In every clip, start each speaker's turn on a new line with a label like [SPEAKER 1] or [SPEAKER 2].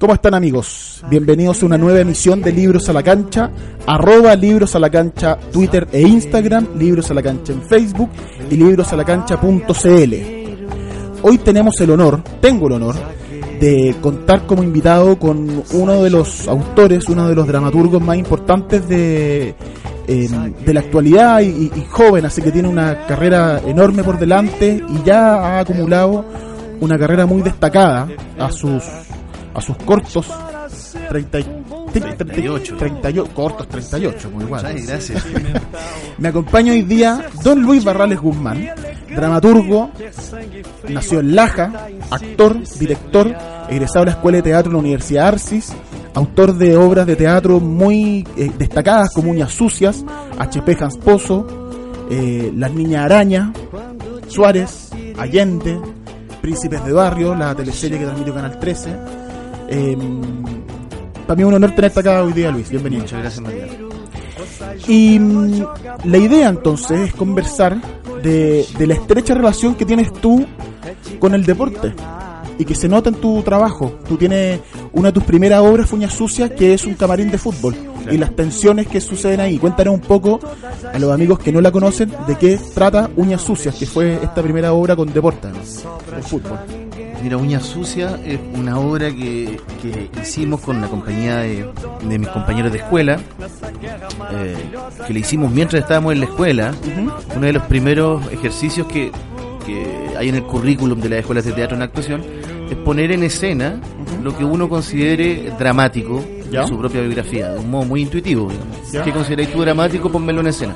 [SPEAKER 1] ¿Cómo están amigos? Bienvenidos a una nueva emisión de Libros a la Cancha, arroba Libros a la Cancha Twitter e Instagram, Libros a la Cancha en Facebook y librosalacancha.cl. Hoy tenemos el honor, tengo el honor, de contar como invitado con uno de los autores, uno de los dramaturgos más importantes de, eh, de la actualidad y, y joven, así que tiene una carrera enorme por delante y ya ha acumulado una carrera muy destacada a sus a sus cortos 30, 38. 38, cortos 38, muy igual.
[SPEAKER 2] Ay, gracias.
[SPEAKER 1] Me acompaña hoy día Don Luis Barrales Guzmán, dramaturgo, nació en Laja, actor, director, egresado a la Escuela de Teatro de la Universidad Arcis, autor de obras de teatro muy eh, destacadas como Uñas Sucias, HP Hans Pozo, eh, Las Niñas Araña, Suárez, Allende, Príncipes de Barrio, la teleserie que transmitió Canal 13. Eh, para mí es un honor tenerte acá hoy día, Luis. Bienvenido.
[SPEAKER 2] Muchas gracias, María.
[SPEAKER 1] Y mm, la idea entonces es conversar de, de la estrecha relación que tienes tú con el deporte y que se nota en tu trabajo. Tú tienes una de tus primeras obras, Fuñas Sucias, que es un camarín de fútbol y las tensiones que suceden ahí. Cuéntanos un poco a los amigos que no la conocen de qué trata Uñas Sucias, que fue esta primera obra con deporte, con fútbol.
[SPEAKER 2] Mira, Uña Sucia es una obra que, que hicimos con la compañía de, de mis compañeros de escuela, eh, que le hicimos mientras estábamos en la escuela. Uno de los primeros ejercicios que, que hay en el currículum de las escuelas de teatro en actuación es poner en escena lo que uno considere dramático
[SPEAKER 1] ¿Ya?
[SPEAKER 2] en su propia biografía, de un modo muy intuitivo. ¿Qué consideráis tú dramático? Ponmelo en escena.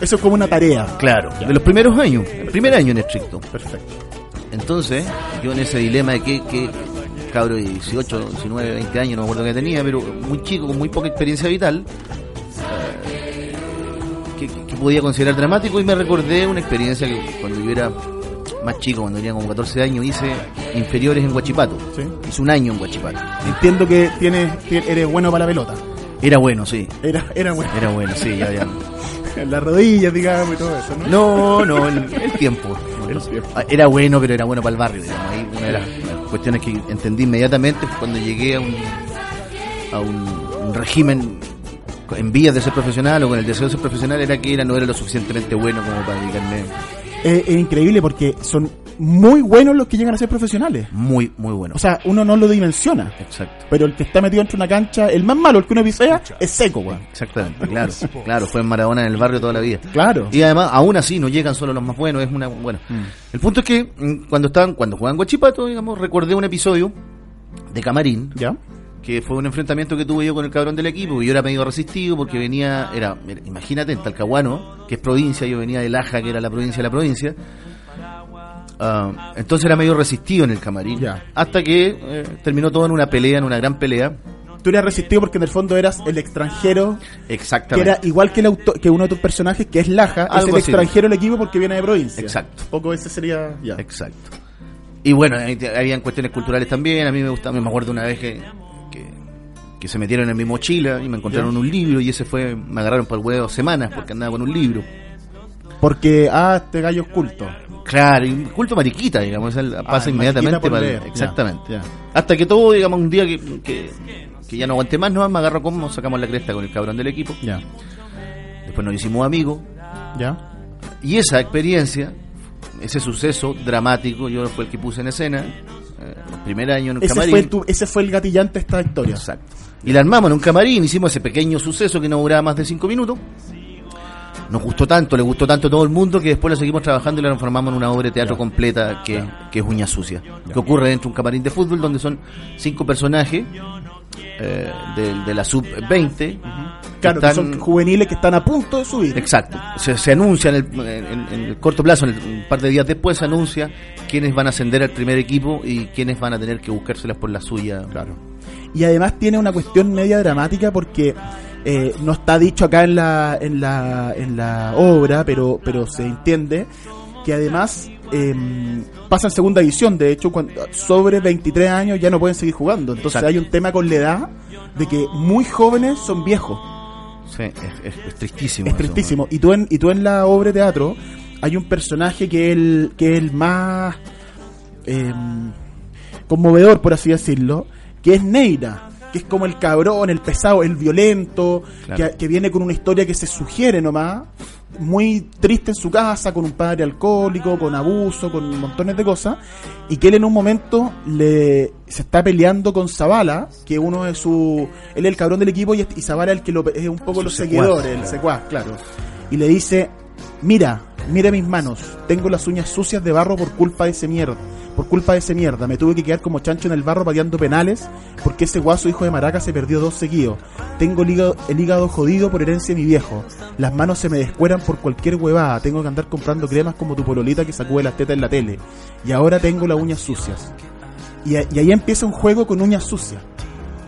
[SPEAKER 1] Eso es como una tarea.
[SPEAKER 2] Claro, de los primeros años, el primer año en estricto.
[SPEAKER 1] Perfecto.
[SPEAKER 2] Entonces, yo en ese dilema de que, que cabro de 18, 19, 20 años, no me acuerdo que tenía, pero muy chico, con muy poca experiencia vital, eh, que, que podía considerar dramático y me recordé una experiencia que cuando yo era más chico, cuando tenía como 14 años, hice inferiores en Huachipato.
[SPEAKER 1] Sí.
[SPEAKER 2] Hice un año en Huachipato.
[SPEAKER 1] Entiendo que tienes, tien- eres bueno para la pelota.
[SPEAKER 2] Era bueno, sí.
[SPEAKER 1] Era, era bueno.
[SPEAKER 2] Era bueno, sí, ya, ya.
[SPEAKER 1] Las rodillas, digamos, y todo eso, ¿no?
[SPEAKER 2] No, no, el, el tiempo. Ah, Era bueno, pero era bueno para el barrio, digamos. Ahí una de las, cuestiones que entendí inmediatamente cuando llegué a un, a un, un régimen en vías de ser profesional o con el deseo de ser profesional era que era no era lo suficientemente bueno como para dedicarme
[SPEAKER 1] Es, es increíble porque son muy buenos los que llegan a ser profesionales.
[SPEAKER 2] muy, muy bueno.
[SPEAKER 1] O sea, uno no lo dimensiona.
[SPEAKER 2] Exacto.
[SPEAKER 1] Pero el que está metido entre una cancha, el más malo, el que uno pisea, es seco, weón.
[SPEAKER 2] Exactamente, claro, claro, fue en Maradona en el barrio toda la vida.
[SPEAKER 1] Claro.
[SPEAKER 2] Y además, aún así, no llegan solo los más buenos, es una, bueno. El punto es que, mm, cuando estaban, cuando jugaban Guachipato, digamos, recordé un episodio de Camarín,
[SPEAKER 1] ¿Ya?
[SPEAKER 2] que fue un enfrentamiento que tuve yo con el cabrón del equipo, y yo era medio resistido porque venía, era, imagínate, en Talcahuano, que es provincia, yo venía de Laja, que era la provincia de la provincia, Ah, entonces era medio resistido en el camarín,
[SPEAKER 1] Ya.
[SPEAKER 2] hasta que eh, terminó todo en una pelea, en una gran pelea,
[SPEAKER 1] Tú eras resistido porque en el fondo eras el extranjero, que
[SPEAKER 2] exactamente.
[SPEAKER 1] era igual que, el auto- que uno de tus personajes, que es Laja, es
[SPEAKER 2] Algo
[SPEAKER 1] el
[SPEAKER 2] así.
[SPEAKER 1] extranjero del equipo porque viene de provincia.
[SPEAKER 2] Exacto.
[SPEAKER 1] Un poco ese sería, ya.
[SPEAKER 2] Exacto. Y bueno, ahí te- habían cuestiones culturales también. A mí me gustaba, me acuerdo una vez que, que, que se metieron en mi mochila y me encontraron
[SPEAKER 1] Ya.
[SPEAKER 2] un libro y ese fue, me agarraron por el huevo semanas porque andaba con un libro.
[SPEAKER 1] Porque, ah, este gallo es culto.
[SPEAKER 2] Claro, y culto mariquita, digamos, él pasa
[SPEAKER 1] Ah,
[SPEAKER 2] inmediatamente para
[SPEAKER 1] leer.
[SPEAKER 2] Exactamente.
[SPEAKER 1] Ya.
[SPEAKER 2] Hasta que todo, digamos, un día que, que, que ya no aguanté más, no me agarró como sacamos la cresta con el cabrón del equipo.
[SPEAKER 1] Ya.
[SPEAKER 2] Después nos hicimos amigos.
[SPEAKER 1] Ya.
[SPEAKER 2] Y esa experiencia, ese suceso dramático, yo fue el que puse en escena. eh, el primer año en un
[SPEAKER 1] Ese
[SPEAKER 2] camarín.
[SPEAKER 1] fue, tu, ese fue el gatillante de esta historia.
[SPEAKER 2] Exacto. Y la armamos en un camarín, hicimos ese pequeño suceso que no duraba más de cinco minutos. Nos gustó tanto, le gustó tanto a todo el mundo que después la seguimos trabajando y la transformamos en una obra de teatro completa que, que es Uña Sucia. Que ocurre dentro de un camarín de fútbol donde son cinco personajes eh, de, de la sub-20.
[SPEAKER 1] Claro, que son juveniles que están a punto de subir.
[SPEAKER 2] Exacto. Se, se anuncia en el, en- en el corto plazo, en el- un par de días después, se anuncia quiénes van a ascender al primer equipo y quiénes van a tener que buscárselas por la suya.
[SPEAKER 1] Claro. Y además tiene una cuestión media dramática porque eh, no está dicho acá en la, en la, en la obra, pero, pero se entiende que además eh, pasa en segunda división. De hecho, cuando, sobre 23 años ya no pueden seguir jugando. Entonces
[SPEAKER 2] Exacto.
[SPEAKER 1] hay un tema con la edad de que muy jóvenes son viejos.
[SPEAKER 2] Sí, es, es- es tristísimo.
[SPEAKER 1] Es
[SPEAKER 2] eso,
[SPEAKER 1] tristísimo. Y tú en, y tú en la obra de teatro hay un personaje que es el, que es el más eh, conmovedor, por así decirlo, que es Neira, que es como el cabrón, el pesado, el violento,
[SPEAKER 2] Claro.
[SPEAKER 1] que, que viene con una historia que se sugiere nomás, muy triste en su casa, con un padre alcohólico, con abuso, con montones de cosas, y que él en un momento le se está peleando con Zavala, que uno de su él es el cabrón del equipo y, y Zavala es el que lo, es un poco
[SPEAKER 2] Su
[SPEAKER 1] los
[SPEAKER 2] secuaz,
[SPEAKER 1] seguidores, el secuaz, claro. Y le dice, mira, mira mis manos, tengo las uñas sucias de barro por culpa de ese mierda, por culpa de ese mierda, me tuve que quedar como chancho en el barro pateando penales porque ese guaso hijo de maraca se perdió dos seguidos. Tengo el hígado, el hígado jodido por herencia de mi viejo. Las manos se me descueran por cualquier huevada. Tengo que andar comprando cremas como tu pololita que sacude las tetas en la tele. Y ahora tengo las uñas sucias. Y, y ahí empieza un juego con uñas sucias.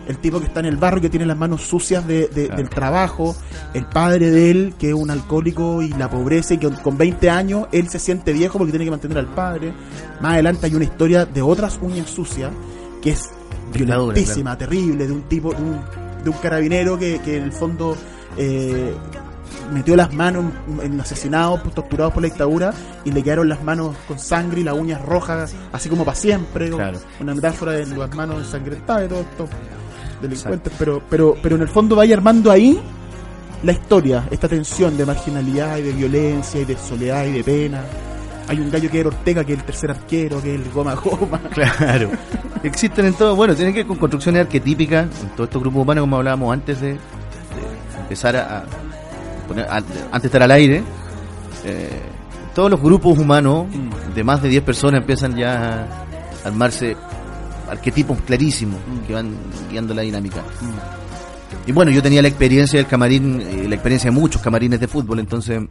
[SPEAKER 1] El tipo que está en el barrio, que tiene las manos sucias de, de-
[SPEAKER 2] Claro.
[SPEAKER 1] del trabajo, el padre de él, que es un alcohólico y la pobreza, y que con 20 años él se siente viejo porque tiene que mantener al padre. Más adelante hay una historia de otras uñas sucias, que es violentísima, terrible, de un tipo, de un, de un carabinero que, que en el fondo eh, metió las manos en, en asesinados, pues, torturados por la dictadura, y le quedaron las manos con sangre y las uñas rojas, así como para siempre.
[SPEAKER 2] Claro.
[SPEAKER 1] Una metáfora de las manos ensangrentadas y todo esto delincuentes, pero, pero, pero en el fondo vaya armando ahí la historia, esta tensión de marginalidad y de violencia y de soledad y de pena. Hay un gallo que era Ortega, que es el tercer arquero, que es el goma goma.
[SPEAKER 2] Claro. Existen en todo, bueno, tienen que ver con construcciones arquetípicas en todos estos grupos humanos, como hablábamos antes de, de empezar a, poner, a- antes de estar al aire. eh, todos los grupos humanos de más de 10 personas empiezan ya a armarse arquetipos clarísimos que van guiando la dinámica. Y bueno, yo tenía la experiencia del camarín, eh, la experiencia de muchos camarines de fútbol, entonces eh,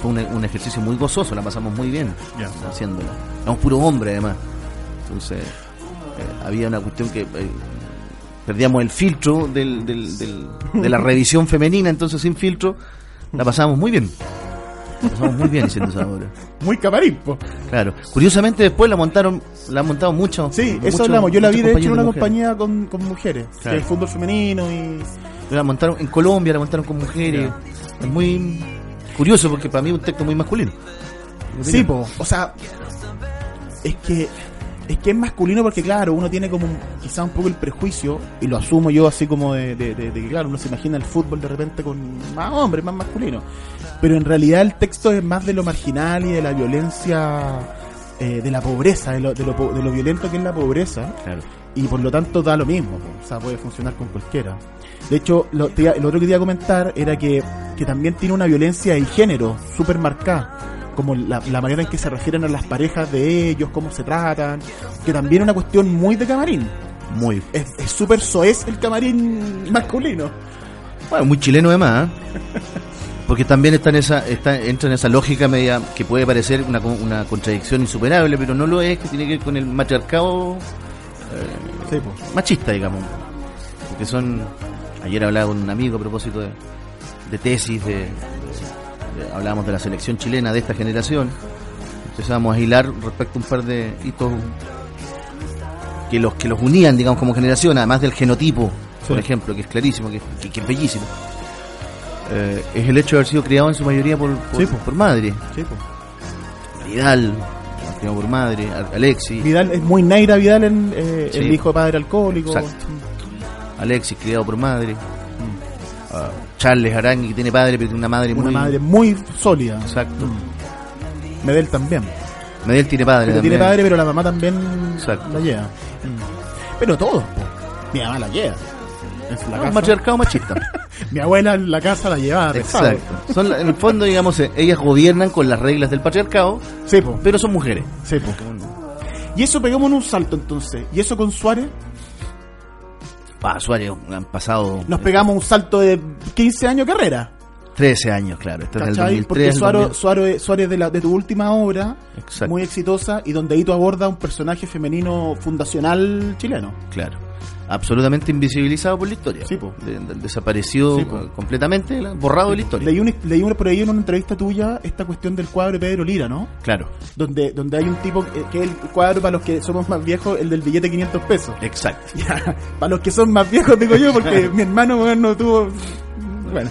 [SPEAKER 2] fue un, un ejercicio muy gozoso, la pasamos muy bien haciéndolo. Éramos puro hombre además. Entonces, eh, había una cuestión que eh, perdíamos el filtro del, del- del- de la revisión femenina, entonces sin filtro la pasábamos muy bien. Pasamos muy bien haciendo esa obra.
[SPEAKER 1] Muy camarín, po.
[SPEAKER 2] Claro. Curiosamente después la montaron, la han montado muchos.
[SPEAKER 1] Sí, eso hablamos. Yo la vi de hecho en una
[SPEAKER 2] mujeres.
[SPEAKER 1] compañía con, con mujeres,
[SPEAKER 2] Claro.
[SPEAKER 1] el fútbol femenino y.
[SPEAKER 2] La montaron en Colombia, la montaron con mujeres. Es muy curioso porque para mí es un texto muy masculino.
[SPEAKER 1] Sí, po. O sea, es que es que es masculino porque claro, uno tiene como un- quizá un poco el prejuicio y lo asumo yo así como de, de- de- de que claro, uno se imagina el fútbol de repente con más hombres, más masculino. Pero en realidad el texto es más de lo marginal y de la violencia eh, de la pobreza, de lo, de, lo, de lo violento que es la pobreza
[SPEAKER 2] Claro.
[SPEAKER 1] y por lo tanto da lo mismo, o sea, puede funcionar con cualquiera. De hecho, lo, te iba- lo otro que quería comentar era que, que también tiene una violencia de género súper marcada, como la, la manera en que se refieren a las parejas de ellos, cómo se tratan, que también es una cuestión muy de camarín.
[SPEAKER 2] Muy.
[SPEAKER 1] Es súper soez el camarín masculino.
[SPEAKER 2] Bueno, muy chileno además. ¿eh? Porque también está en esa, está, entra en esa lógica media que puede parecer una, una contradicción insuperable, pero no lo es, que tiene que ver con el matriarcado eh,
[SPEAKER 1] Sí, po.
[SPEAKER 2] machista, digamos. Porque son. Ayer hablaba con un amigo a propósito de, de tesis, de- hablábamos de la selección chilena de esta generación. Empezábamos a hilar respecto a un par de hitos que los que los unían, digamos, como generación, además del genotipo, por ejemplo, que es clarísimo, que, que- que es bellísimo. Eh, es el hecho de haber sido criado en su mayoría por, por,
[SPEAKER 1] Sí, po.
[SPEAKER 2] por madre.
[SPEAKER 1] Sí.
[SPEAKER 2] Vidal, criado por madre, Al- Alexis,
[SPEAKER 1] Vidal es muy Neira Vidal, en, eh, el hijo de padre alcohólico.
[SPEAKER 2] Exacto. Alexis, criado por madre. Ah, Charles Arangui, que tiene padre, pero tiene una madre
[SPEAKER 1] Una
[SPEAKER 2] muy.
[SPEAKER 1] madre muy sólida.
[SPEAKER 2] Exacto.
[SPEAKER 1] Medel también.
[SPEAKER 2] Medel tiene padre.
[SPEAKER 1] Pero tiene padre, pero la mamá también
[SPEAKER 2] Exacto.
[SPEAKER 1] la lleva. Pero todos. Mi mamá la lleva. En la
[SPEAKER 2] No,
[SPEAKER 1] casa.
[SPEAKER 2] un matriarcado machista.
[SPEAKER 1] Mi abuela en la casa la llevaba pesado.
[SPEAKER 2] Exacto. Son, en el fondo, digamos, eh, ellas gobiernan con las reglas del patriarcado,
[SPEAKER 1] Sí,
[SPEAKER 2] pero son mujeres.
[SPEAKER 1] Sí, po. Y eso pegamos en un salto entonces. ¿Y eso con Suárez?
[SPEAKER 2] Ah, Suárez, han pasado
[SPEAKER 1] Nos pegamos un salto de 15 años de carrera.
[SPEAKER 2] 13 años, claro. Esto es
[SPEAKER 1] ¿Cachai?
[SPEAKER 2] 2003.
[SPEAKER 1] Porque
[SPEAKER 2] del
[SPEAKER 1] Suárez,
[SPEAKER 2] 2000.
[SPEAKER 1] Suárez, de, la, de tu última obra,
[SPEAKER 2] Exacto.
[SPEAKER 1] muy exitosa, y donde ahí tú abordas un personaje femenino fundacional chileno.
[SPEAKER 2] Claro. Absolutamente invisibilizado por la historia.
[SPEAKER 1] Sí, po.
[SPEAKER 2] De- de- desapareció
[SPEAKER 1] Sí, po.
[SPEAKER 2] completamente, borrado de la historia.
[SPEAKER 1] Leí, un- leí una- por ahí en una entrevista tuya esta cuestión del cuadro de Pedro Lira, ¿no?
[SPEAKER 2] Claro,
[SPEAKER 1] Donde, donde hay un tipo que es el cuadro para los que somos más viejos, el del billete de 500 pesos.
[SPEAKER 2] exacto.
[SPEAKER 1] Ya, para los que son más viejos, digo yo, porque mi hermano bueno, no tuvo. Bueno.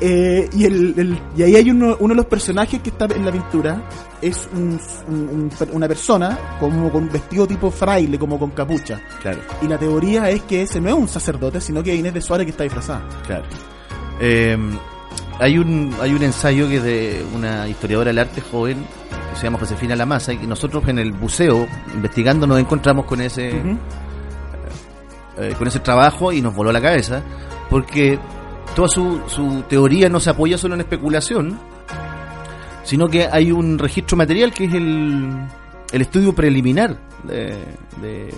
[SPEAKER 1] Eh, y, el, el- y ahí hay uno, uno de los personajes que está en la pintura, es un- un- un- una persona como con vestido tipo fraile, como con capucha.
[SPEAKER 2] Claro,
[SPEAKER 1] Y la teoría es que ese no es un sacerdote, sino que es Inés de Suárez que está disfrazada.
[SPEAKER 2] claro. Eh, hay un hay un ensayo que es de una historiadora del arte joven que se llama Josefina Lamasa y nosotros en el buceo investigando nos encontramos con ese eh, con ese trabajo y nos voló la cabeza porque toda su, su teoría no se apoya solo en especulación sino que hay un registro material que es el, el estudio preliminar de, de,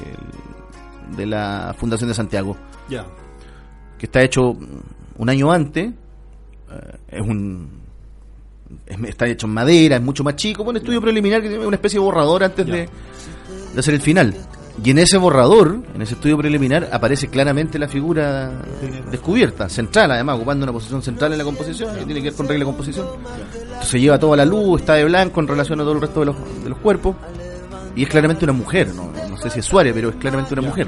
[SPEAKER 2] de la Fundación de Santiago
[SPEAKER 1] Ya.
[SPEAKER 2] que está hecho un año antes eh, es un es- está hecho en madera, es mucho más chico, un estudio preliminar que tiene una especie de borrador antes de, de hacer el final. Y en ese borrador, en ese estudio preliminar, aparece claramente la figura descubierta, central además, ocupando una posición central en la composición, que tiene que ver con regla de composición. Entonces lleva toda la luz, está de blanco en relación a todo el resto de los, de los cuerpos, y es claramente una mujer, no, no sé si es Suárez, pero es claramente una mujer.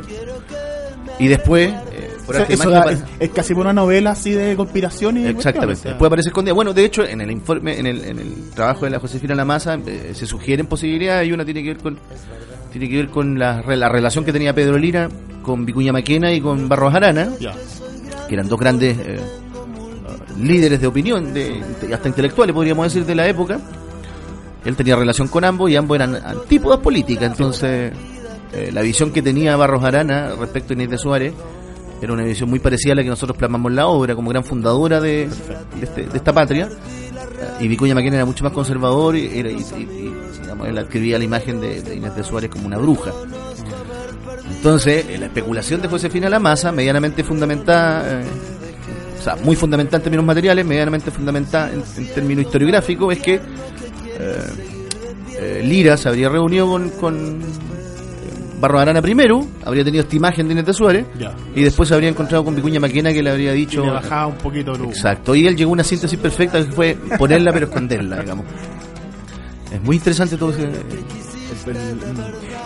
[SPEAKER 2] Y después, eh, por
[SPEAKER 1] O sea, eso da- es, es casi una novela así de conspiración y
[SPEAKER 2] Exactamente.
[SPEAKER 1] cuestiones, o sea.
[SPEAKER 2] Después aparece escondida. Bueno, de hecho, en el informe, en el, en el trabajo de la Josefina Lamasa, eh, se sugieren posibilidades y una tiene que ver con tiene que ver con la, la relación que tenía Pedro Lira con Vicuña Maquena y con Barros Arana, que eran dos grandes eh, líderes de opinión, de, de- hasta intelectuales podríamos decir de la época. Él tenía relación con ambos y ambos eran antípodas políticas, entonces eh, la visión que tenía Barros Arana respecto a Inés de Suárez era una visión muy parecida a la que nosotros plasmamos en la obra como gran fundadora de, de, este- de esta patria. Y Vicuña Maquena era mucho más conservador y, era- y, digamos, él adquiría la imagen de, de Inés de Suárez como una bruja. Entonces, eh, la especulación de Josefina Lamasa, medianamente fundamentada, eh, o sea, muy fundamentada en términos materiales, medianamente fundamentada en, en términos historiográficos, es que eh, eh, Lira se habría reunido con, con Barro Arana primero, habría tenido esta imagen de Inés de Suárez,
[SPEAKER 1] Ya.
[SPEAKER 2] y después se habría encontrado con Vicuña Maquena que le habría
[SPEAKER 1] Y
[SPEAKER 2] dicho...
[SPEAKER 1] le bajaba un poquito el humo.
[SPEAKER 2] Exacto, y él llegó a una síntesis perfecta que fue ponerla pero esconderla, digamos. Es muy interesante todo ese...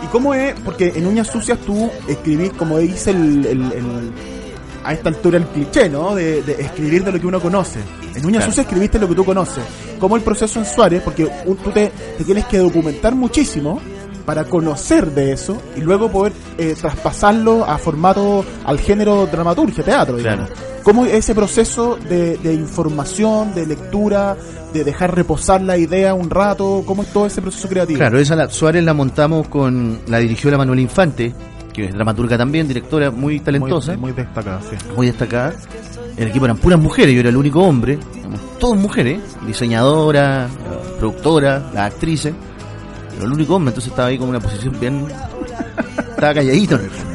[SPEAKER 1] ¿Y cómo es? Porque en Uñas Sucias tú escribís, como dice el, el- a esta altura el cliché, ¿no? De, de escribir de lo que uno conoce. En Uñas
[SPEAKER 2] Claro.
[SPEAKER 1] Sucias escribiste lo que tú conoces. ¿Cómo el proceso en Suárez? Porque un- tú te, te tienes que documentar muchísimo para conocer de eso y luego poder eh, traspasarlo a formato, al género dramaturgia, teatro, digamos. ¿Cómo es ese proceso de, de información, de lectura, de dejar reposar la idea un rato? ¿Cómo es todo ese proceso creativo?
[SPEAKER 2] Claro, esa la, Suárez la montamos con... La dirigió la Manuela Infante, que es dramaturga también, directora muy talentosa.
[SPEAKER 1] Muy, muy destacada, sí.
[SPEAKER 2] muy destacada. El equipo eran puras mujeres, yo era el único hombre, digamos, todas mujeres, diseñadora, productora, las actrices, pero el único hombre, entonces estaba ahí con una posición bien. estaba calladito en el fondo.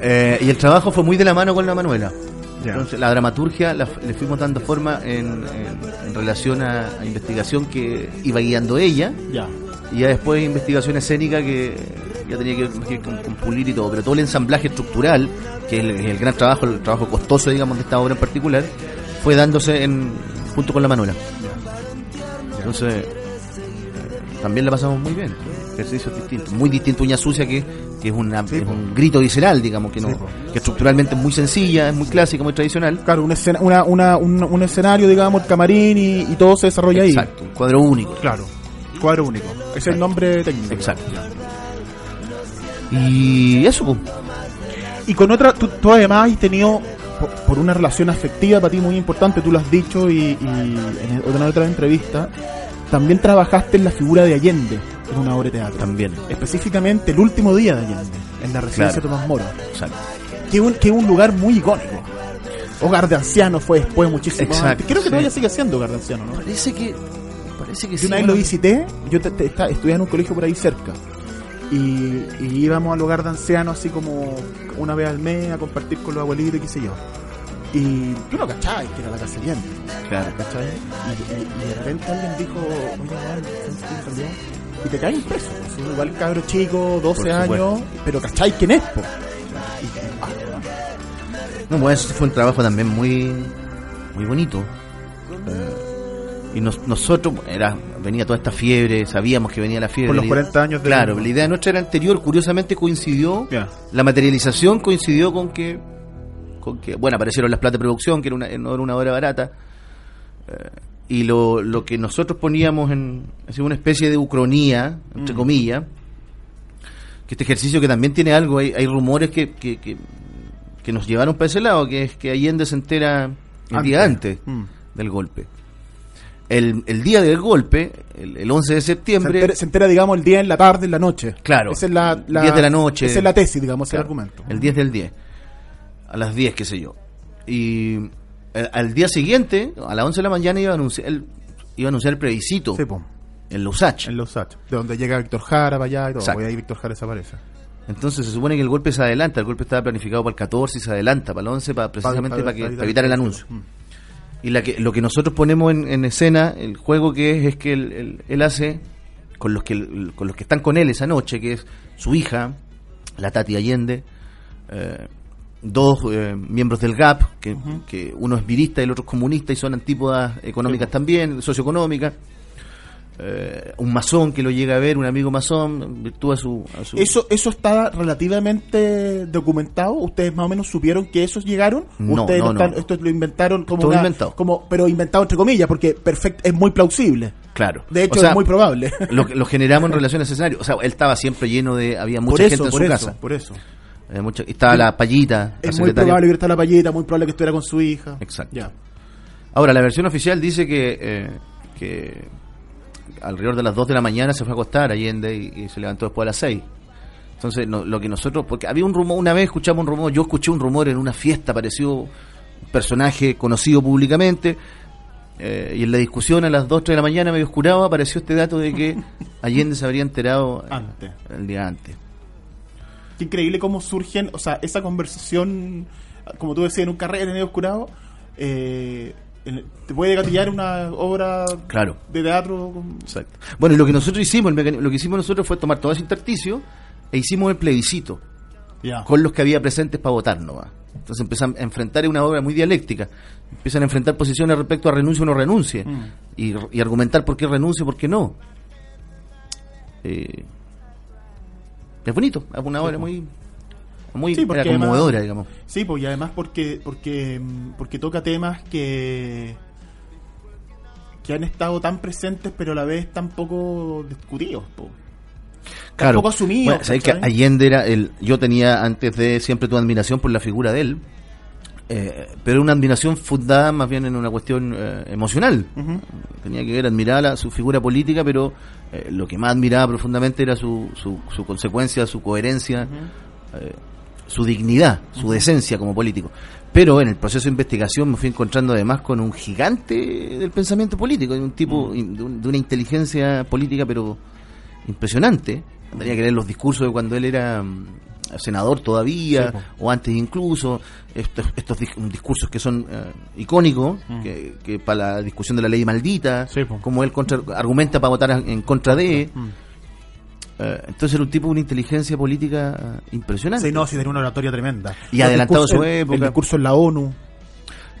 [SPEAKER 2] Eh, y el trabajo fue muy de la mano con la Manuela. Entonces, la dramaturgia la- le fuimos dando forma en, en- en relación a, a investigación que iba guiando ella,
[SPEAKER 1] Ya.
[SPEAKER 2] y ya después investigación escénica que ya tenía que ver con, con pulir y todo, pero todo el ensamblaje estructural, que es el, el gran trabajo, el trabajo costoso, digamos, de esta obra en particular, fue dándose en, junto con la Manuela. Entonces, eh, también la pasamos muy bien. Ejercicios distintos, muy distinto a Uña Sucia, que, que es, una, es un grito visceral, digamos, que no
[SPEAKER 1] Sí,
[SPEAKER 2] que estructuralmente es muy sencilla, es muy clásica, muy tradicional.
[SPEAKER 1] Claro, un, escena- una, una, un, un escenario, digamos, el camarín y, y todo se desarrolla ahí.
[SPEAKER 2] Exacto, un cuadro único.
[SPEAKER 1] Claro. Cuadro único. Es el nombre técnico.
[SPEAKER 2] Exacto. Y eso.
[SPEAKER 1] Y con otra, tú, tú además has tenido, por, por una relación afectiva para ti muy importante, tú lo has dicho y, y en otra, en otra entrevista, también trabajaste en la figura de Allende en una obra de teatro.
[SPEAKER 2] También.
[SPEAKER 1] Específicamente el último día de Allende, en la residencia
[SPEAKER 2] Claro.
[SPEAKER 1] Tomás Moro,
[SPEAKER 2] Exacto.
[SPEAKER 1] que es un, que un lugar muy icónico. Hogar de Ancianos fue después muchísimo
[SPEAKER 2] Exacto,
[SPEAKER 1] antes. Creo que
[SPEAKER 2] sí.
[SPEAKER 1] todavía sigue siendo Hogar de Ancianos, ¿no?
[SPEAKER 2] Parece que. Parece que
[SPEAKER 1] Yo
[SPEAKER 2] sí.
[SPEAKER 1] una vez
[SPEAKER 2] bueno,
[SPEAKER 1] lo visité, yo te- te- estudiaba en un colegio por ahí cerca. Y, y íbamos al hogar de ancianos así como una vez al mes a compartir con los abuelitos y qué sé yo. Y tú no cachabas que era la casa
[SPEAKER 2] Claro.
[SPEAKER 1] ¿cachai? Y, y- y de repente alguien dijo, oye, weón, ¿sabes quién salió? Y te caen preso. pues, igual cabro chico, 12
[SPEAKER 2] Por supuesto.
[SPEAKER 1] años, pero ¿cachai quién es? po?
[SPEAKER 2] No, bueno, eso fue un trabajo también muy, muy bonito. Eh, y nos- nosotros, era, venía toda esta fiebre, sabíamos que venía la fiebre.
[SPEAKER 1] Por los
[SPEAKER 2] La-
[SPEAKER 1] 40 años de-
[SPEAKER 2] Claro, la idea nuestra era anterior, curiosamente coincidió, la materialización coincidió con que, con que, bueno, aparecieron las platas de producción, que era una, no era una obra barata. eh, y lo, lo que nosotros poníamos en así, una especie de ucronía, entre comillas, que este ejercicio que también tiene algo, hay, hay rumores que, que, que, que nos llevaron para ese lado, que es que Allende se entera el día antes
[SPEAKER 1] Mm.
[SPEAKER 2] del golpe. El, el día del golpe, el, el 11 de
[SPEAKER 1] Se
[SPEAKER 2] septiembre,
[SPEAKER 1] entera, se entera, digamos, el día en la tarde, en la noche.
[SPEAKER 2] Claro.
[SPEAKER 1] Esa es la, la,
[SPEAKER 2] 10 de la noche.
[SPEAKER 1] Esa es la tesis, digamos,
[SPEAKER 2] Claro,
[SPEAKER 1] el argumento.
[SPEAKER 2] el 10 del 10, a las 10, qué sé yo. Y eh, al día siguiente, a las 11 de la mañana, iba a anunciar el, iba a anunciar el plebiscito
[SPEAKER 1] Sí, po.
[SPEAKER 2] en.
[SPEAKER 1] En los Hachos. De donde llega Víctor Jara para allá y todo.
[SPEAKER 2] Exacto.
[SPEAKER 1] Y ahí Víctor Jara desaparece.
[SPEAKER 2] Entonces se supone que el golpe se adelanta, el golpe estaba planificado para el 14 y se adelanta para el 11 para, precisamente
[SPEAKER 1] Para-
[SPEAKER 2] para, que-
[SPEAKER 1] para
[SPEAKER 2] evitar el anuncio.
[SPEAKER 1] Mm.
[SPEAKER 2] Y la que, lo que nosotros ponemos en, en escena, el juego que es, es que él, él- él hace con los que con los que están con él esa noche, que es su hija, la Tati Allende, eh, dos eh, miembros del GAP, que, que uno es virista y el otro es comunista y son antípodas económicas también, socioeconómicas. Eh, un masón que lo llega a ver, un amigo masón, en virtud a su... a su-
[SPEAKER 1] ¿Eso, ¿Eso está relativamente documentado? ¿Ustedes más o menos supieron que esos llegaron?
[SPEAKER 2] No,
[SPEAKER 1] ¿Ustedes
[SPEAKER 2] no, no.
[SPEAKER 1] están- esto lo inventaron como,
[SPEAKER 2] Todo
[SPEAKER 1] una-
[SPEAKER 2] inventado.
[SPEAKER 1] como Pero inventado entre comillas, porque perfecto, es muy plausible.
[SPEAKER 2] Claro.
[SPEAKER 1] De hecho,
[SPEAKER 2] O sea,
[SPEAKER 1] es muy probable.
[SPEAKER 2] Lo, lo generamos en relación a ese escenario. O sea, él estaba siempre lleno de... Había mucha
[SPEAKER 1] por
[SPEAKER 2] gente
[SPEAKER 1] eso,
[SPEAKER 2] en
[SPEAKER 1] por
[SPEAKER 2] su
[SPEAKER 1] eso,
[SPEAKER 2] casa.
[SPEAKER 1] por eso.
[SPEAKER 2] Mucha- estaba la payita, la
[SPEAKER 1] Es muy probable que está la payeta, muy probable que estuviera con su hija.
[SPEAKER 2] Exacto. Ahora, la versión oficial dice que, eh, que alrededor de las 2 de la mañana se fue a acostar Allende y, y se levantó después a las 6. Entonces, no- lo que nosotros, porque había un rumor, una vez escuchamos un rumor, yo escuché un rumor en una fiesta, apareció un personaje conocido públicamente, eh, y en la discusión a las 2, 3 de la mañana, medio oscurado, apareció este dato de que Allende se habría enterado eh,
[SPEAKER 1] Antes.
[SPEAKER 2] el día antes.
[SPEAKER 1] Qué increíble cómo surgen, o sea, esa conversación, como tú decías, en un carrete medio oscurado, eh, en- te puede gatillar una obra
[SPEAKER 2] Claro.
[SPEAKER 1] de teatro. con-
[SPEAKER 2] Exacto. Bueno, y lo que nosotros hicimos, el lo que hicimos nosotros fue tomar todo ese intersticio e hicimos el plebiscito. Con los que había presentes para votar nomás. Entonces empiezan a enfrentar una obra muy dialéctica. Empiezan a enfrentar posiciones respecto a renuncie o no renuncie.
[SPEAKER 1] Mm.
[SPEAKER 2] Y, y argumentar por qué renuncie y por qué no. Eh, es bonito, es una obra muy, muy
[SPEAKER 1] Sí, porque
[SPEAKER 2] era conmovedora,
[SPEAKER 1] además-
[SPEAKER 2] digamos.
[SPEAKER 1] Sí, pues y además porque porque porque toca temas que que han estado tan presentes pero a la vez tan poco discutidos. po.
[SPEAKER 2] Claro.
[SPEAKER 1] poco asumido,
[SPEAKER 2] Bueno, sabéis que. Allende era el. Yo tenía antes de siempre tu admiración por la figura de él, eh, pero una admiración fundada más bien en una cuestión eh, emocional. Tenía que ver, admirar la- su figura política, pero eh, lo que más admiraba profundamente era su, su, su consecuencia, su coherencia, eh, su dignidad, su decencia como político. Pero en el proceso de investigación me fui encontrando además con un gigante del pensamiento político, de un tipo, de, un- de una inteligencia política, pero impresionante. Tenía que leer los discursos de cuando él era mm, senador todavía,
[SPEAKER 1] Sí,
[SPEAKER 2] o antes incluso, estos, estos dis- discursos que son eh, icónicos, que, que para la discusión de la ley maldita,
[SPEAKER 1] Sí,
[SPEAKER 2] como él contra- argumenta para votar en contra de.
[SPEAKER 1] Mm.
[SPEAKER 2] eh, entonces era un tipo de una inteligencia política eh, impresionante.
[SPEAKER 1] Sí, no, sí, tenía una oratoria tremenda.
[SPEAKER 2] Y
[SPEAKER 1] Los
[SPEAKER 2] adelantado su época.
[SPEAKER 1] El discurso en la ONU,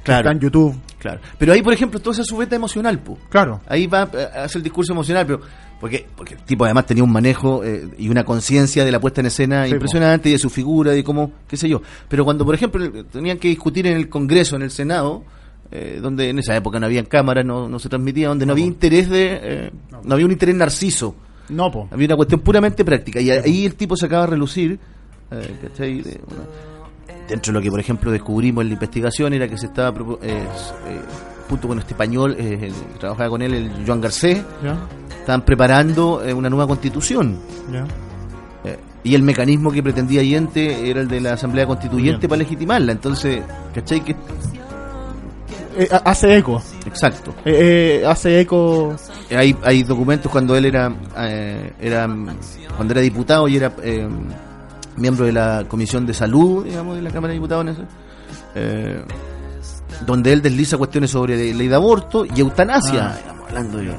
[SPEAKER 2] Claro.
[SPEAKER 1] está en YouTube.
[SPEAKER 2] Claro. Pero ahí, por ejemplo, toda esa subeta emocional, po.
[SPEAKER 1] Claro.
[SPEAKER 2] Ahí va, hace el discurso emocional, pero porque, porque el tipo además tenía un manejo eh, y una conciencia de la puesta en escena
[SPEAKER 1] Sí,
[SPEAKER 2] impresionante y de su figura y cómo, qué sé yo. Pero cuando, por ejemplo, tenían que discutir en el Congreso, en el Senado, eh, donde en esa época no había cámaras, no, no se transmitía, donde no, había interés de, eh, no había un interés narciso,
[SPEAKER 1] No, po.
[SPEAKER 2] había una cuestión puramente práctica. Y ahí el tipo se acaba de relucir, eh, ¿cachai? De- dentro de lo que, por ejemplo, descubrimos en la investigación era que se estaba, eh, eh, junto con este español, eh, el trabajaba con él, el Joan Garcés,
[SPEAKER 1] Ya,
[SPEAKER 2] estaban preparando eh, una nueva constitución.
[SPEAKER 1] ya.
[SPEAKER 2] Eh, y el mecanismo que pretendía Allende era el de la Asamblea Constituyente
[SPEAKER 1] Bien.
[SPEAKER 2] para legitimarla. Entonces, ¿cachai? Que
[SPEAKER 1] eh, hace eco.
[SPEAKER 2] Exacto.
[SPEAKER 1] Hace eco.
[SPEAKER 2] Hay, hay documentos cuando él era, era cuando era diputado y era miembro de la Comisión de Salud, digamos, de la Cámara de Diputados, eh, donde él desliza cuestiones sobre ley de aborto y eutanasia,
[SPEAKER 1] Ah.
[SPEAKER 2] digamos, hablando de...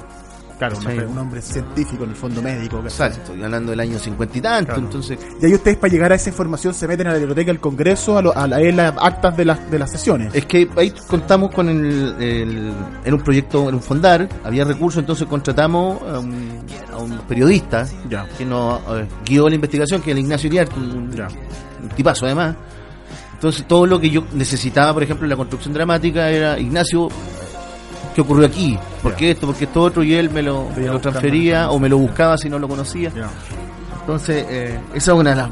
[SPEAKER 1] Claro, un hombre, un hombre científico, en el fondo médico.
[SPEAKER 2] Exacto, estoy hablando del año cincuenta y tanto,
[SPEAKER 1] Claro.
[SPEAKER 2] entonces...
[SPEAKER 1] Y ahí ustedes para llegar a esa información se meten a la biblioteca del Congreso, a, lo- a la- las actas de las, de las sesiones.
[SPEAKER 2] Es que ahí contamos con el, el- en un proyecto, en un fondar, había recursos, entonces contratamos a un, a un periodista
[SPEAKER 1] Ya.
[SPEAKER 2] que nos eh, guió la investigación, que es el Ignacio Iriarte, un tipazo además. Entonces todo lo que yo necesitaba, por ejemplo, en la construcción dramática era, Ignacio, ¿qué ocurrió aquí? ¿Por qué esto? ¿Por qué esto otro? Y él me lo, me
[SPEAKER 1] buscando.
[SPEAKER 2] transfería o me lo buscaba si no lo conocía. Entonces, eh, esa es una de las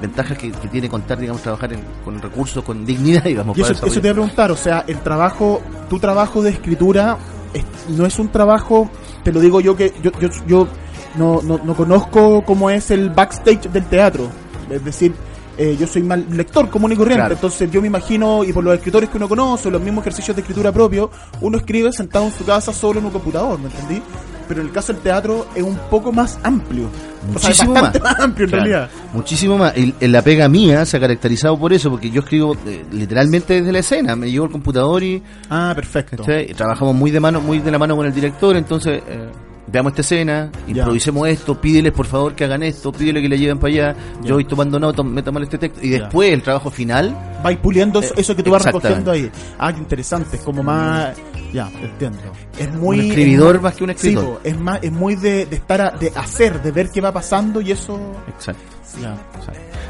[SPEAKER 2] ventajas que, que tiene contar, digamos, trabajar en- con recursos, con dignidad, digamos.
[SPEAKER 1] Y eso, eso te iba a preguntar, o sea, el trabajo, tu trabajo de escritura es- no es un trabajo, te lo digo yo que yo, yo, yo no, no, no conozco cómo es el backstage del teatro, es decir, eh, yo soy mal lector común y corriente,
[SPEAKER 2] Claro.
[SPEAKER 1] entonces yo me imagino, y por los escritores que uno conoce, los mismos ejercicios de escritura propio, uno escribe sentado en su casa solo en un computador, ¿me entendí? Pero en el caso del teatro es un poco más amplio. o sea, es
[SPEAKER 2] Muchísimo más.
[SPEAKER 1] más, amplio en
[SPEAKER 2] Claro,
[SPEAKER 1] realidad.
[SPEAKER 2] Muchísimo más. Y en la pega mía se ha caracterizado por eso, porque yo escribo eh, literalmente desde la escena. Me llevo el computador y
[SPEAKER 1] Ah, perfecto.
[SPEAKER 2] trabajamos muy de mano, muy de la mano con el director. Entonces, eh, veamos esta escena, improvisemos esto, pídeles por favor que hagan esto, pídele que le lleven para allá. Yo voy tomando nota, meta mal este texto. Y después el trabajo final,
[SPEAKER 1] vais puliendo eso,
[SPEAKER 2] Eh,
[SPEAKER 1] eso que tú vas recogiendo ahí. Ah, qué interesante, es como más... Ya, entiendo. Es muy...
[SPEAKER 2] Un escribidor
[SPEAKER 1] es
[SPEAKER 2] más que un
[SPEAKER 1] sí,
[SPEAKER 2] escritor.
[SPEAKER 1] po, es, más, es muy de, de estar, a- de hacer, de ver qué va pasando y eso...
[SPEAKER 2] exacto.
[SPEAKER 1] Ya.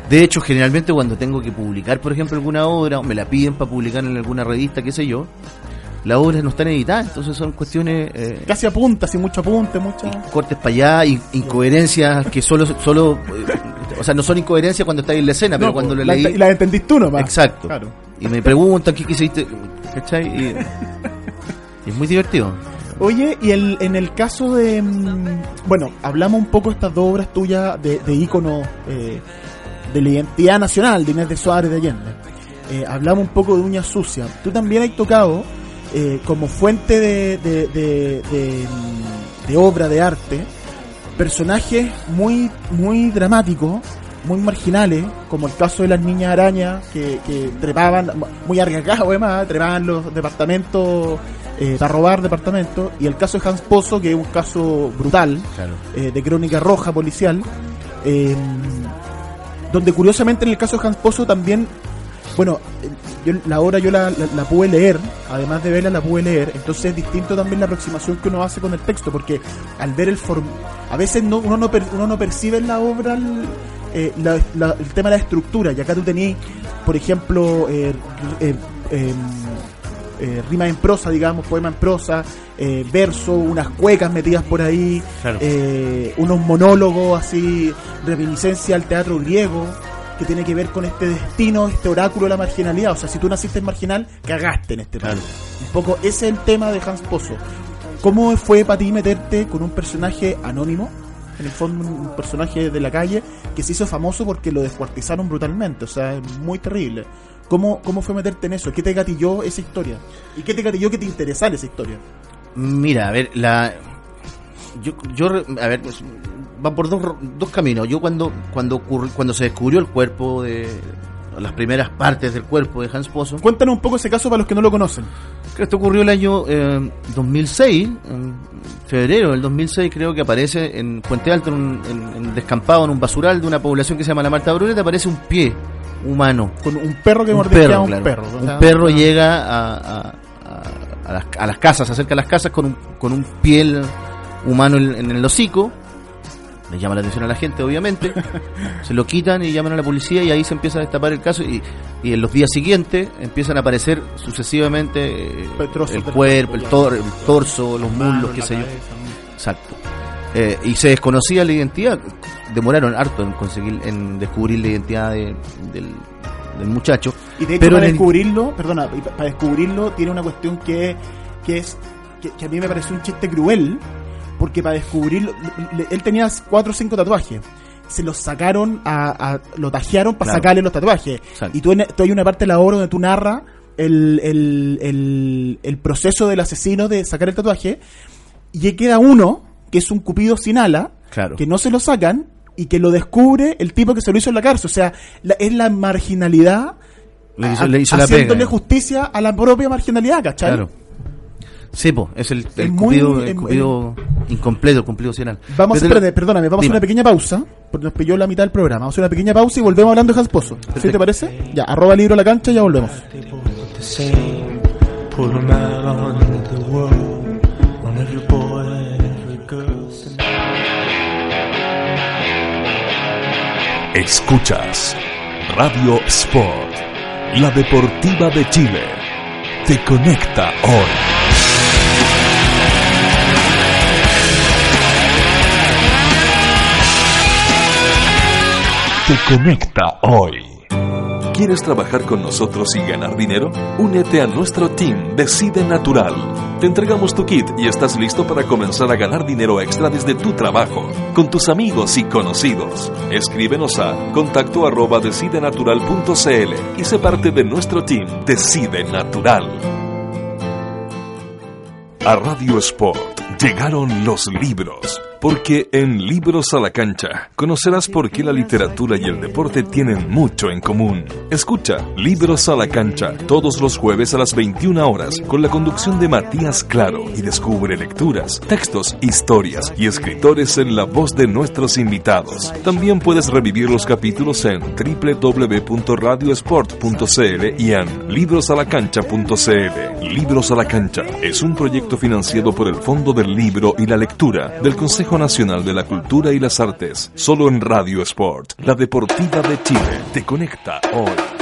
[SPEAKER 2] De hecho, generalmente cuando tengo que publicar, por ejemplo, alguna obra, o me la piden para publicar en alguna revista, qué sé yo, las obras no están editadas, entonces son cuestiones eh,
[SPEAKER 1] Casi apunta, sin mucho apunte, mucha...
[SPEAKER 2] cortes para allá, in- incoherencias que solo, solo eh, o sea, no son incoherencias cuando estáis en la escena, pero cuando
[SPEAKER 1] po,
[SPEAKER 2] lo
[SPEAKER 1] la-
[SPEAKER 2] leí,
[SPEAKER 1] Y la entendís tú nomás.
[SPEAKER 2] exacto.
[SPEAKER 1] Claro.
[SPEAKER 2] Y me preguntan qué quisiste, ¿cachai? Y, y es muy divertido.
[SPEAKER 1] Oye, y el, en el caso de... mm, Bueno, hablamos un poco de estas dos obras tuyas de, de ícono eh, de la identidad nacional, de Inés de Suárez de Allende. Eh, hablamos un poco de Uña Sucia. Tú también has tocado eh, como fuente de, de, de, obra, de arte, personajes muy, muy dramáticos, muy marginales, como el caso de las niñas arañas que, que trepaban, muy arriesgados además, trepaban los departamentos eh, para robar departamentos, y el caso de Hans Pozo, que es un caso brutal,
[SPEAKER 2] Claro.
[SPEAKER 1] eh, de crónica roja policial, eh, donde curiosamente en el caso de Hans Pozo también, bueno, yo, la obra yo la, la- la pude leer, además de verla la pude leer, entonces es distinto también la aproximación que uno hace con el texto, porque al ver el form a veces no, uno, no per- uno no percibe en la obra el, eh, la- la- el tema de la estructura, y acá tú tenías, por ejemplo, eh, eh, em, eh, rima en prosa, digamos, poema en prosa, eh, verso, unas cuecas metidas por ahí,
[SPEAKER 2] Claro.
[SPEAKER 1] eh, unos monólogos así, reminiscencia al teatro griego, que tiene que ver con este destino, este oráculo de la marginalidad. O sea, si tú naciste en marginal, cagaste en este
[SPEAKER 2] Claro.
[SPEAKER 1] país. Un poco ese es el tema de Hans Pozo. ¿Cómo fue para ti meterte con un personaje anónimo? En el fondo, un personaje de la calle que se hizo famoso porque lo descuartizaron brutalmente. O sea, es muy terrible. ¿Cómo, ¿Cómo fue meterte en eso? ¿Qué te gatilló esa historia? ¿Y qué te gatilló que te interesara esa historia?
[SPEAKER 2] Mira, a ver, la yo, yo a ver, pues, va por dos, dos caminos. Yo cuando cuando ocurri- cuando se descubrió el cuerpo de las primeras partes del cuerpo de Hans Pozo,
[SPEAKER 1] Cuéntanos un poco ese caso para los que no lo conocen.
[SPEAKER 2] esto ocurrió el año eh, 2006, en febrero del 2006 creo que aparece en Puente Alto, en, un- en- en descampado en un basural de una población que se llama la Marta Bruneta, aparece un pie humano.
[SPEAKER 1] Con un perro que
[SPEAKER 2] perro,
[SPEAKER 1] a un
[SPEAKER 2] claro.
[SPEAKER 1] perro. o
[SPEAKER 2] Un
[SPEAKER 1] sea,
[SPEAKER 2] perro
[SPEAKER 1] una-
[SPEAKER 2] llega a, a- a- a las, a las casas, se acerca a las casas con un, con un piel humano en, en el hocico. Le llama la atención a la gente, obviamente. se lo quitan y llaman a la policía y ahí se empieza a destapar el caso. Y, y en los días siguientes empiezan a aparecer sucesivamente eh, el cuerpo, el, tor- el torso, los muslos, qué sé yo. Exacto. Eh, y se desconocía la identidad. Demoraron harto en conseguir, en descubrir la identidad de- del, del muchacho.
[SPEAKER 1] Y de hecho,
[SPEAKER 2] Pero
[SPEAKER 1] para
[SPEAKER 2] el-
[SPEAKER 1] descubrirlo, perdona, para descubrirlo tiene una cuestión que, que es que, que a mí me pareció un chiste cruel, porque para descubrirlo, él tenía cuatro o cinco tatuajes. Se los sacaron, a, a- lo tajearon para
[SPEAKER 2] Claro.
[SPEAKER 1] sacarle los tatuajes.
[SPEAKER 2] Exacto.
[SPEAKER 1] Y tú, tú hay una parte de la obra donde tú narras el, el, el, el proceso del asesino de sacar el tatuaje y queda uno que es un cupido sin ala,
[SPEAKER 2] Claro.
[SPEAKER 1] que no se lo sacan y que lo descubre el tipo que se lo hizo en la cárcel. O sea, la- es la marginalidad
[SPEAKER 2] Le hizo,
[SPEAKER 1] a-
[SPEAKER 2] le hizo la
[SPEAKER 1] haciéndole
[SPEAKER 2] pega.
[SPEAKER 1] justicia a la propia marginalidad, ¿cachai?
[SPEAKER 2] Claro. Sí, po, es el, el
[SPEAKER 1] muy-
[SPEAKER 2] incompleto, el cumplido opcional.
[SPEAKER 1] Vamos a
[SPEAKER 2] Pero te-
[SPEAKER 1] espérate, perdóname, vamos a hacer
[SPEAKER 2] Dime.
[SPEAKER 1] una pequeña pausa, porque nos pilló la mitad del programa. Vamos a hacer una pequeña pausa y volvemos hablando de Hans Pozo. ¿Sí te parece? Ya, arroba libro a la cancha y ya volvemos.
[SPEAKER 3] 'em.
[SPEAKER 4] Escuchas Radio Sport, la deportiva de Chile. Te conecta hoy. Te conecta hoy. ¿Quieres trabajar con nosotros y ganar dinero? Únete a nuestro team Decide Natural. Te entregamos tu kit y estás listo para comenzar a ganar dinero extra desde tu trabajo, con tus amigos y conocidos. Escríbenos a contacto arroba decidenatural.cl y sé parte de nuestro team Decide Natural. A Radio Sport llegaron los libros. Porque en Libros a la Cancha conocerás por qué la literatura y el deporte tienen mucho en común. Escucha Libros a la Cancha todos los jueves a las 21 horas con la conducción de Matías Claro y descubre lecturas, textos, historias y escritores en la voz de nuestros invitados. También puedes revivir los capítulos en www.radiosport.cl y en librosalacancha.cl. Libros a la Cancha es un proyecto financiado por el Fondo del Libro y la Lectura del Consejo Nacional de la Cultura y las Artes, solo en Radio Sport, la deportiva de Chile. Te conecta hoy.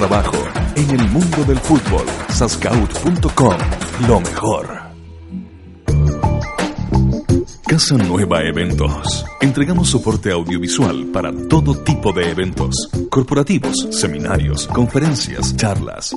[SPEAKER 4] trabajo. En el mundo del fútbol, sascaut.com, lo mejor. Casa Nueva Eventos. Entregamos soporte audiovisual para todo tipo de eventos. Corporativos, seminarios, conferencias, charlas,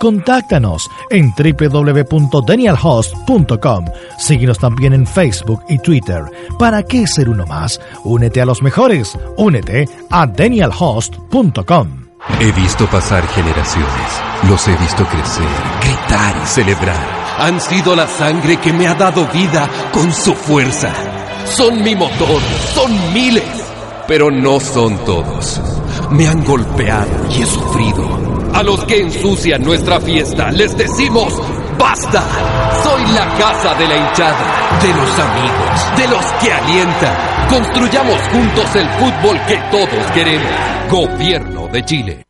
[SPEAKER 5] Contáctanos en www.danielhost.com. Síguenos también en Facebook y Twitter. ¿Para qué ser uno más? Únete a los mejores. Únete a danielhost.com.
[SPEAKER 6] He visto pasar generaciones, los he visto crecer, gritar y celebrar. Han sido la sangre que me ha dado vida con su fuerza. Son mi motor, son miles, pero no son todos. Me han golpeado y he sufrido. A los que ensucian nuestra fiesta les decimos ¡Basta! Soy la casa de la hinchada, de los amigos, de los que alientan. Construyamos juntos el fútbol que todos queremos. Gobierno de Chile.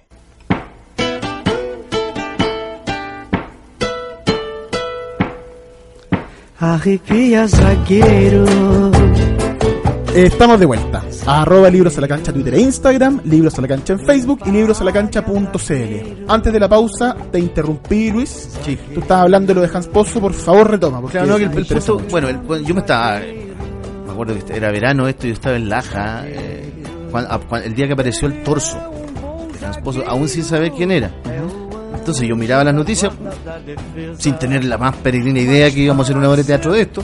[SPEAKER 1] Estamos de vuelta. Arroba Libros a la Cancha Twitter e Instagram, Libros a la Cancha en Facebook y librosalacancha.cl. Antes de la pausa, te interrumpí, Luis.
[SPEAKER 2] Sí.
[SPEAKER 1] Tú estabas hablando de lo de Hans Pozo, por favor retoma. Porque
[SPEAKER 2] Claro, no, que el, el punto- bueno, el- yo me estaba, me acuerdo que era verano esto, yo estaba en Laja, eh, a- el día que apareció el torso de Hans Pozo, aún sin saber quién era. Entonces yo miraba las noticias sin tener la más peregrina idea que íbamos a hacer una obra de teatro de esto.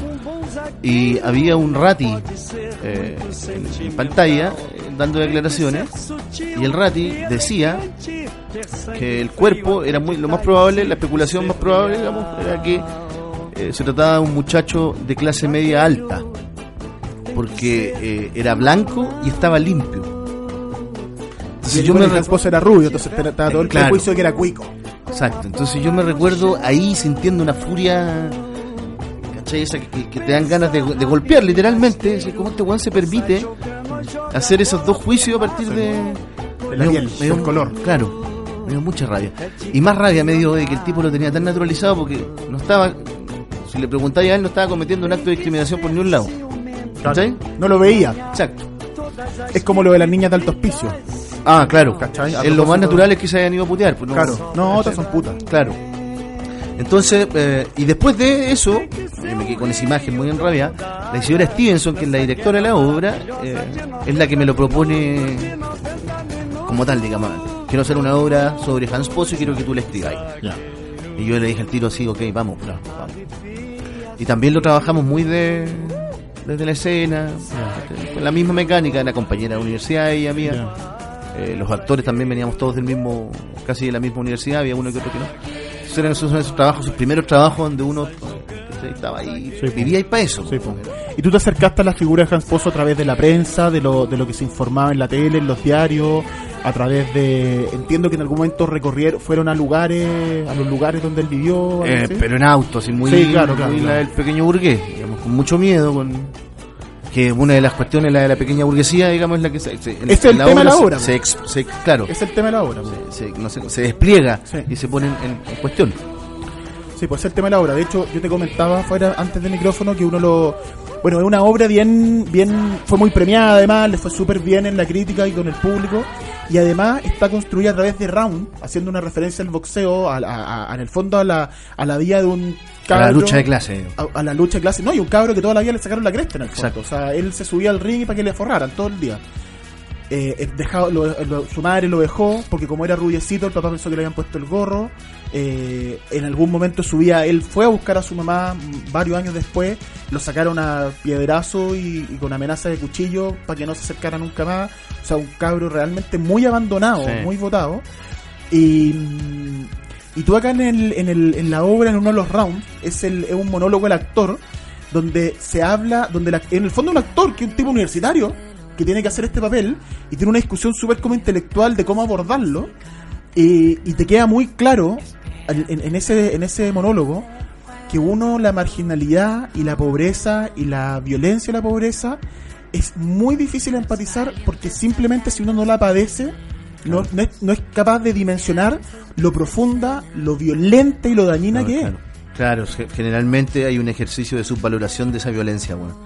[SPEAKER 2] Y había un rati eh, en, en pantalla dando declaraciones y el rati decía que el cuerpo era muy lo más probable, la especulación más probable, digamos, era que eh, se trataba de un muchacho de clase media alta, porque eh, era blanco y estaba limpio. Entonces
[SPEAKER 1] yo
[SPEAKER 2] yo me
[SPEAKER 1] Pozo era rubio, entonces estaba todo el
[SPEAKER 2] Claro.
[SPEAKER 1] prejuicio de que era cuico.
[SPEAKER 2] Exacto, entonces yo me recuerdo ahí sintiendo una furia, ¿cachai? Esa que, que te dan ganas de, de golpear literalmente, así como este weón se permite hacer esos dos juicios a partir de,
[SPEAKER 1] De la
[SPEAKER 2] me dio-
[SPEAKER 1] piel,
[SPEAKER 2] me dio-
[SPEAKER 1] del color.
[SPEAKER 2] Claro, me dio mucha rabia. Y más rabia me dio de que el tipo lo tenía tan naturalizado porque no estaba, si le preguntáis a él, no estaba cometiendo un acto de discriminación por ni un lado. ¿Cachai?
[SPEAKER 1] No lo veía.
[SPEAKER 2] Exacto.
[SPEAKER 1] Es como lo de las niñas de alto hospicio.
[SPEAKER 2] Ah, claro.
[SPEAKER 1] ¿Cachai? A
[SPEAKER 2] Es lo más
[SPEAKER 1] propósito-
[SPEAKER 2] natural es que se hayan ido a putear. Pues no,
[SPEAKER 1] Claro. No, otras son putas.
[SPEAKER 2] Claro. Entonces, eh, y después de eso, yo me quedé con esa imagen muy enrabiada, la señora Stevenson, que es la directora de la obra, eh, es la que me lo propone como tal, digamos. Quiero hacer una obra sobre Hans Pozo y quiero que tú la escribáis. Y yo le dije al tiro, sí, ok, vamos, vamos. Y también lo trabajamos muy de desde la escena, con la misma mecánica, la compañera de universidad y ella mía. Eh, los actores también veníamos todos del mismo, casi de la misma universidad, había uno que otro que no. Entonces eran esos, esos trabajos, sus primeros trabajos donde uno. Estaba ahí,
[SPEAKER 1] Sí, po.
[SPEAKER 2] vivía ahí para eso.
[SPEAKER 1] Sí, po. Y tú te acercaste a la figura de Hans Pozo a través de la prensa, de lo, de lo que se informaba en la tele, en los diarios, a través de... Entiendo que en algún momento recorrieron, fueron a lugares, a los lugares donde él vivió.
[SPEAKER 2] Eh, pero en auto, así muy,
[SPEAKER 1] Sí, claro, claro,
[SPEAKER 2] muy
[SPEAKER 1] claro.
[SPEAKER 2] la del pequeño burgués, digamos, con mucho miedo, con que una de las cuestiones, la de la pequeña burguesía, digamos, es la que se, se- en-
[SPEAKER 1] Es el tema de la obra,
[SPEAKER 2] se, claro,
[SPEAKER 1] Es el tema de la obra.
[SPEAKER 2] se, no sé, se despliega
[SPEAKER 1] Sí.
[SPEAKER 2] y se pone en, en cuestión.
[SPEAKER 1] Sí, pues es el tema de la obra. De hecho, yo te comentaba fuera antes del micrófono que uno lo. Bueno, es una obra bien, bien, fue muy premiada además, le fue súper bien en la crítica y con el público. Y además está construida a través de Round, haciendo una referencia al boxeo, a, a- a- en el fondo a la, a la vida de un
[SPEAKER 2] A la
[SPEAKER 1] cabro-
[SPEAKER 2] lucha de clase.
[SPEAKER 1] a, a la lucha de clase. No, y un cabro que toda la vida le sacaron la cresta en el fondo.
[SPEAKER 2] Exacto.
[SPEAKER 1] O sea, él se subía al ring para que le forraran todo el día. Eh, eh, dejado- lo- lo- su madre lo dejó porque como era rubiecito, el papá pensó que le habían puesto el gorro. Eh, en algún momento su vida, él fue a buscar a su mamá mm, varios años después. Lo sacaron a piedrazo y, y con amenaza de cuchillo para que no se acercara nunca más. O sea, un cabro realmente muy abandonado,
[SPEAKER 2] Sí.
[SPEAKER 1] muy votado. Y, y tú acá en, el, en, el, en la obra, en uno de los rounds, es, el, es un monólogo del actor, donde se habla, donde la- en el fondo un actor, que es un tipo universitario, que tiene que hacer este papel, y tiene una discusión súper como intelectual de cómo abordarlo, y, y te queda muy claro en, ese, en ese monólogo que uno, la marginalidad y la pobreza y la violencia y la pobreza, es muy difícil empatizar porque simplemente si uno no la padece, no, no es, no es capaz de dimensionar lo profunda, lo violenta y lo dañina
[SPEAKER 2] No,
[SPEAKER 1] que
[SPEAKER 2] claro. Claro, ge- generalmente hay un ejercicio de subvaloración de esa violencia, bueno.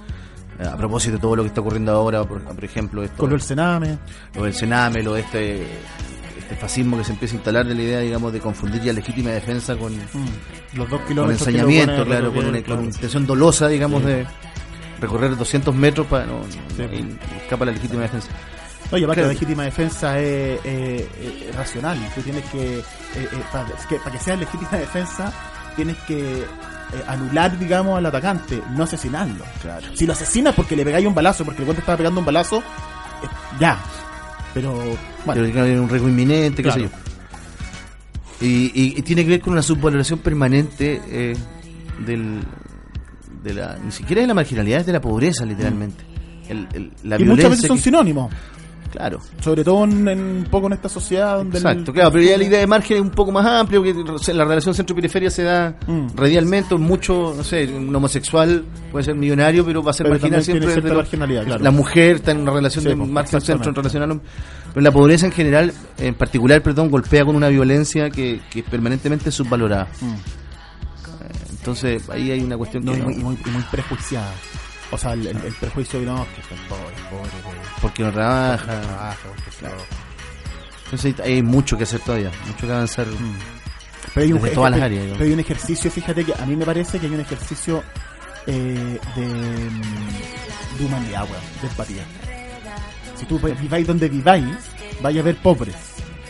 [SPEAKER 2] Eh, A propósito de todo lo que está ocurriendo ahora, por, por ejemplo,
[SPEAKER 1] es.
[SPEAKER 2] esto,
[SPEAKER 1] Con lo del Sename.
[SPEAKER 2] lo del Sename, lo de este, este fascismo que se empieza a instalar de la idea, digamos, de confundir ya legítima defensa con,
[SPEAKER 1] Los dos
[SPEAKER 2] con
[SPEAKER 1] kilómetros. lo
[SPEAKER 2] ensañamiento,
[SPEAKER 1] pone
[SPEAKER 2] claro, con una, con
[SPEAKER 1] claro.
[SPEAKER 2] intención dolosa, digamos, de recorrer 200 metros para no,
[SPEAKER 1] Sí.
[SPEAKER 2] y escapa la legítima defensa.
[SPEAKER 1] Y aparte
[SPEAKER 2] Claro.
[SPEAKER 1] la legítima defensa es, eh, eh, racional. Tú tienes que, eh, eh, para, que, para que sea legítima defensa, tienes que eh, anular, digamos, al atacante, no asesinarlo. Si lo asesinas porque le pegáis un balazo, porque el guante estaba pegando un balazo, eh, ya. Pero, bueno,
[SPEAKER 2] Pero hay un riesgo inminente, qué
[SPEAKER 1] Claro.
[SPEAKER 2] sé yo. Y, y- y tiene que ver con una subvaloración permanente eh, del, de la, ni siquiera de la marginalidad, es de la pobreza, literalmente. El- el- la
[SPEAKER 1] y muchas veces son
[SPEAKER 2] que-
[SPEAKER 1] sinónimos.
[SPEAKER 2] Claro,
[SPEAKER 1] Sobre todo en, en un poco en esta sociedad donde... el-
[SPEAKER 2] exacto, claro, pero ya la idea de margen es un poco más amplia, porque la relación centro-periferia se da
[SPEAKER 1] Mm.
[SPEAKER 2] radialmente, mucho, no sé, un homosexual puede ser millonario, pero va a ser
[SPEAKER 1] Pero
[SPEAKER 2] marginal siempre. desde lo-
[SPEAKER 1] marginalidad, claro.
[SPEAKER 2] La mujer está en una relación
[SPEAKER 1] Sí,
[SPEAKER 2] de
[SPEAKER 1] pues,
[SPEAKER 2] margen
[SPEAKER 1] exactamente.
[SPEAKER 2] centro relacional. Pero la pobreza en general, en particular, perdón, golpea con una violencia que, que es permanentemente subvalorada.
[SPEAKER 1] Mm.
[SPEAKER 2] Eh, Entonces, ahí hay una cuestión
[SPEAKER 1] No,
[SPEAKER 2] que
[SPEAKER 1] y,
[SPEAKER 2] no-
[SPEAKER 1] muy, y muy prejuiciada. O sea, el, el- el prejuicio de no, que son pobres, pobres, pobres.
[SPEAKER 2] porque no trabaja.
[SPEAKER 1] Trabaja, porque claro.
[SPEAKER 2] Entonces hay mucho que hacer todavía, mucho que avanzar.
[SPEAKER 1] Pero hay, un,
[SPEAKER 2] Desde todas las
[SPEAKER 1] pero-
[SPEAKER 2] áreas, digamos.
[SPEAKER 1] pero hay un ejercicio, fíjate que a mí me parece que hay un ejercicio eh, de, mm, de humanidad, weón, de empatía. Si tú viváis donde viváis, vaya a ver pobres.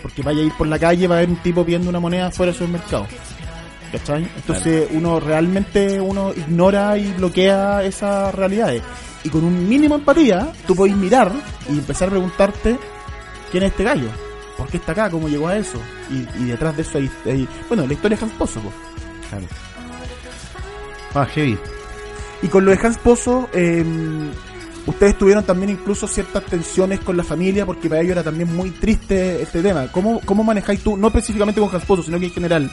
[SPEAKER 1] Porque vaya a ir por la calle, va a haber un tipo viendo una moneda fuera del supermercado. ¿Cachai? Entonces uno realmente uno ignora y bloquea esas realidades. Y con un mínimo empatía, tú podés mirar y empezar a preguntarte quién es este gallo. ¿Por qué está acá? ¿Cómo llegó a eso? Y, y detrás de eso hay, hay- bueno, la historia de Hans Pozo. po.
[SPEAKER 2] Claro. Ah, heavy.
[SPEAKER 1] Y con lo de Hans Pozo, eh, ustedes tuvieron también incluso ciertas tensiones con la familia, porque para ellos era también muy triste este tema. ¿Cómo, cómo manejáis tú, no específicamente con Hans Pozo, sino que en general,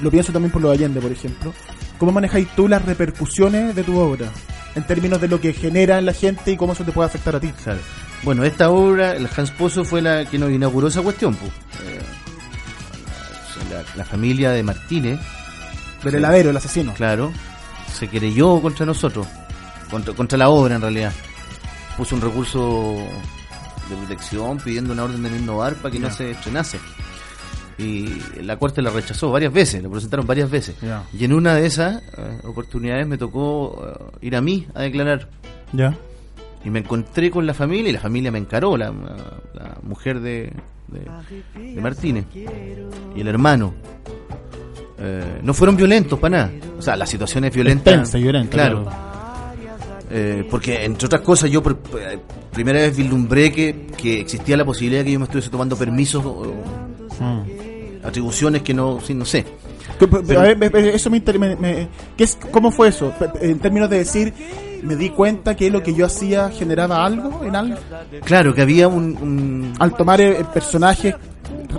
[SPEAKER 1] lo pienso también por los Allende, por ejemplo, cómo manejáis tú las repercusiones de tu obra? En términos de lo que genera en la gente y cómo eso te puede afectar a ti.
[SPEAKER 2] Claro. Bueno, esta obra, el Hans Pozo fue la que nos inauguró esa cuestión. pues. Eh, la, la familia de Martínez,
[SPEAKER 1] Del
[SPEAKER 2] Sí.
[SPEAKER 1] heladero, el asesino.
[SPEAKER 2] claro, se querelló contra nosotros, contra, contra la obra en realidad. Puso un recurso de protección pidiendo una orden de no innovar para que no se estrenase. Y la corte la rechazó varias veces, la presentaron varias veces. Y en una de esas eh, oportunidades me tocó eh, ir a mí a declarar.
[SPEAKER 1] Ya.
[SPEAKER 2] Y me encontré con la familia y la familia me encaró, la, la mujer de, de, de Martínez y el hermano. Eh, no fueron violentos para nada. O sea, la situación es violenta.
[SPEAKER 1] Tensa y violenta,
[SPEAKER 2] Claro.
[SPEAKER 1] claro.
[SPEAKER 2] Eh, porque, entre otras cosas, yo por eh, primera vez vislumbré que, que existía la posibilidad de que yo me estuviese tomando permisos
[SPEAKER 1] Mm.
[SPEAKER 2] Atribuciones que no, sí, no sé.
[SPEAKER 1] Que- pero,
[SPEAKER 2] Pero-
[SPEAKER 1] a ver, me- me- eso me, me- me- ¿qué es, ¿Cómo fue eso? En términos de decir, me di cuenta que lo que yo hacía generaba algo en algo.
[SPEAKER 2] Claro, que había un- un,
[SPEAKER 1] Al tomar eh, personajes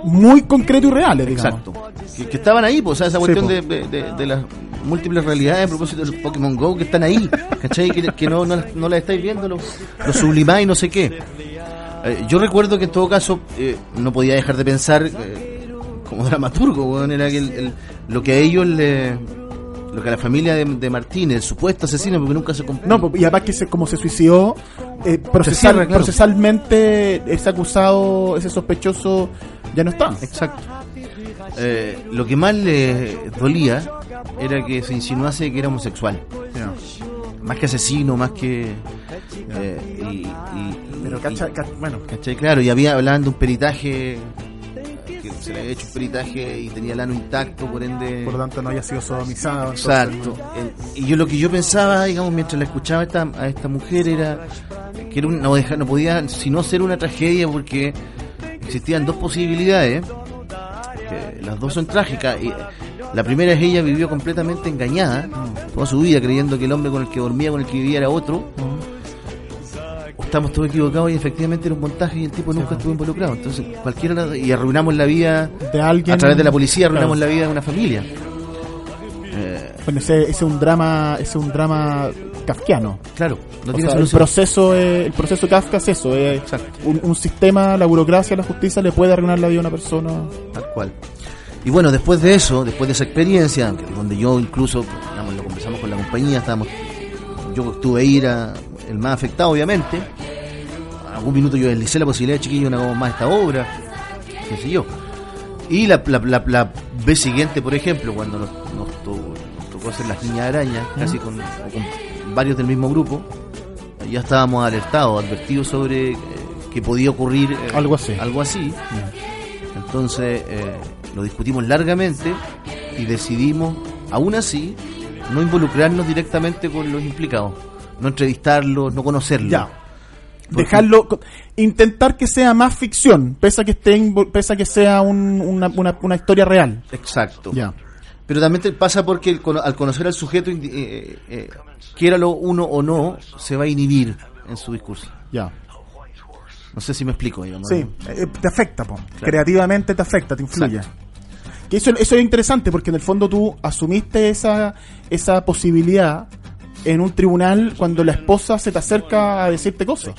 [SPEAKER 1] muy concretos y reales, digamos.
[SPEAKER 2] Exacto. Que, que estaban ahí, pues, o sea, esa cuestión
[SPEAKER 1] po.
[SPEAKER 2] de, de- de- de las múltiples realidades a propósito del Pokémon Go que están ahí, ¿cachai? Que, que no, no, las- no las estáis viendo, lo, lo sublimáis, no sé qué. Eh, yo recuerdo que en todo caso eh, no podía dejar de pensar eh, como dramaturgo, weón, era que el- el- lo que a ellos le. Lo que a la familia de, de Martínez, el supuesto asesino, porque nunca se compró.
[SPEAKER 1] No, y además que se, como se suicidó, eh, procesal-
[SPEAKER 2] claro.
[SPEAKER 1] procesalmente ese acusado, ese sospechoso, ya no está.
[SPEAKER 2] Exacto. Eh, lo que más le dolía era que se insinuase que era homosexual. Más que asesino, más que. eh, y, y-
[SPEAKER 1] Pero
[SPEAKER 2] y-
[SPEAKER 1] cacha, ca- bueno,
[SPEAKER 2] ¿cachai? Claro, y había hablaban de un peritaje. Se le había hecho un peritaje y tenía el ano intacto, por ende.
[SPEAKER 1] por lo tanto no haya sido sodomizado.
[SPEAKER 2] Exacto. El- y yo lo que yo pensaba, digamos, mientras la escuchaba a esta, a esta mujer era que era un- no, deja- no podía sino ser una tragedia porque existían dos posibilidades, que las dos son trágicas. Y la primera es ella vivió completamente engañada toda su vida creyendo que el hombre con el que dormía, con el que vivía era otro. O estamos todos equivocados y efectivamente era un montaje y el tipo nunca estuvo involucrado. Entonces, cualquiera y arruinamos la vida
[SPEAKER 1] De alguien.
[SPEAKER 2] a través de la policía, arruinamos
[SPEAKER 1] Claro.
[SPEAKER 2] la vida de una familia. Eh,
[SPEAKER 1] Bueno, ese, ese es un drama, ese es un drama kafkiano.
[SPEAKER 2] Claro, no tiene
[SPEAKER 1] sea, el proceso, eh, el proceso Kafka es eso, es
[SPEAKER 2] Exacto.
[SPEAKER 1] un, un sistema, la burocracia, la justicia le puede arruinar la vida a una persona.
[SPEAKER 2] Tal cual. Y bueno, después de eso, después de esa experiencia, donde yo incluso, digamos, lo conversamos con la compañía, estábamos, yo estuve ahí, era el más afectado, obviamente. A algún minuto yo deslicé la posibilidad de chiquillo, hagamos más esta obra, qué sé yo. Y la, la, la, la vez siguiente, por ejemplo, cuando nos, nos, to- nos tocó hacer las niñas arañas, casi con varios del mismo grupo, ya estábamos alertados, advertidos sobre eh, que podía ocurrir eh,
[SPEAKER 1] Algo así.
[SPEAKER 2] Algo así. Entonces eh, lo discutimos largamente y decidimos, aún así, no involucrarnos directamente con los implicados, no entrevistarlos, no conocerlos.
[SPEAKER 1] Ya. Dejarlo, intentar que sea más ficción, pese a que esté, invo- pese a que sea un- una, una, una historia real.
[SPEAKER 2] Exacto.
[SPEAKER 1] Ya.
[SPEAKER 2] Pero también te pasa porque el al conocer al sujeto, eh, eh, quiéralo uno o no, se va a inhibir en su discurso.
[SPEAKER 1] Ya.
[SPEAKER 2] No sé si me explico, digamos.
[SPEAKER 1] Sí, eh, te afecta, po. creativamente te afecta, te influye.
[SPEAKER 2] Exacto.
[SPEAKER 1] Que eso, eso es interesante porque en el fondo tú asumiste esa, esa posibilidad en un tribunal cuando la esposa se te acerca a decirte cosas.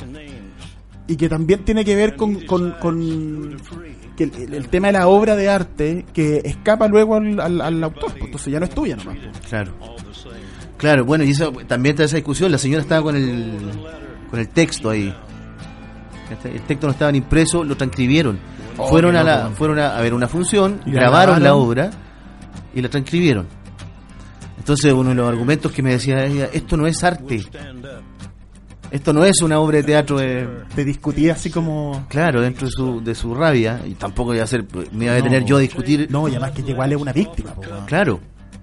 [SPEAKER 1] Y que también tiene que ver con, con, con que el, tema de la obra de arte que escapa luego al, al- al autor, pues, entonces ya no es tuya nomás. po.
[SPEAKER 2] Claro. Claro, bueno, y eso también está esa discusión. La señora estaba con el, con el texto ahí. El texto no estaba impreso, lo transcribieron.
[SPEAKER 1] Oh,
[SPEAKER 2] fueron a, la, fueron a, a ver una función, grabaron la obra y la transcribieron. Entonces uno de los argumentos que me decía ella, esto no es arte. Esto no es una obra de teatro, eh,
[SPEAKER 1] Te discutía así como...
[SPEAKER 2] claro, dentro de su, de su rabia. Y tampoco iba a ser, me iba a detener
[SPEAKER 1] No.
[SPEAKER 2] yo a discutir.
[SPEAKER 1] No, y además que igual es una víctima. po.
[SPEAKER 2] Claro.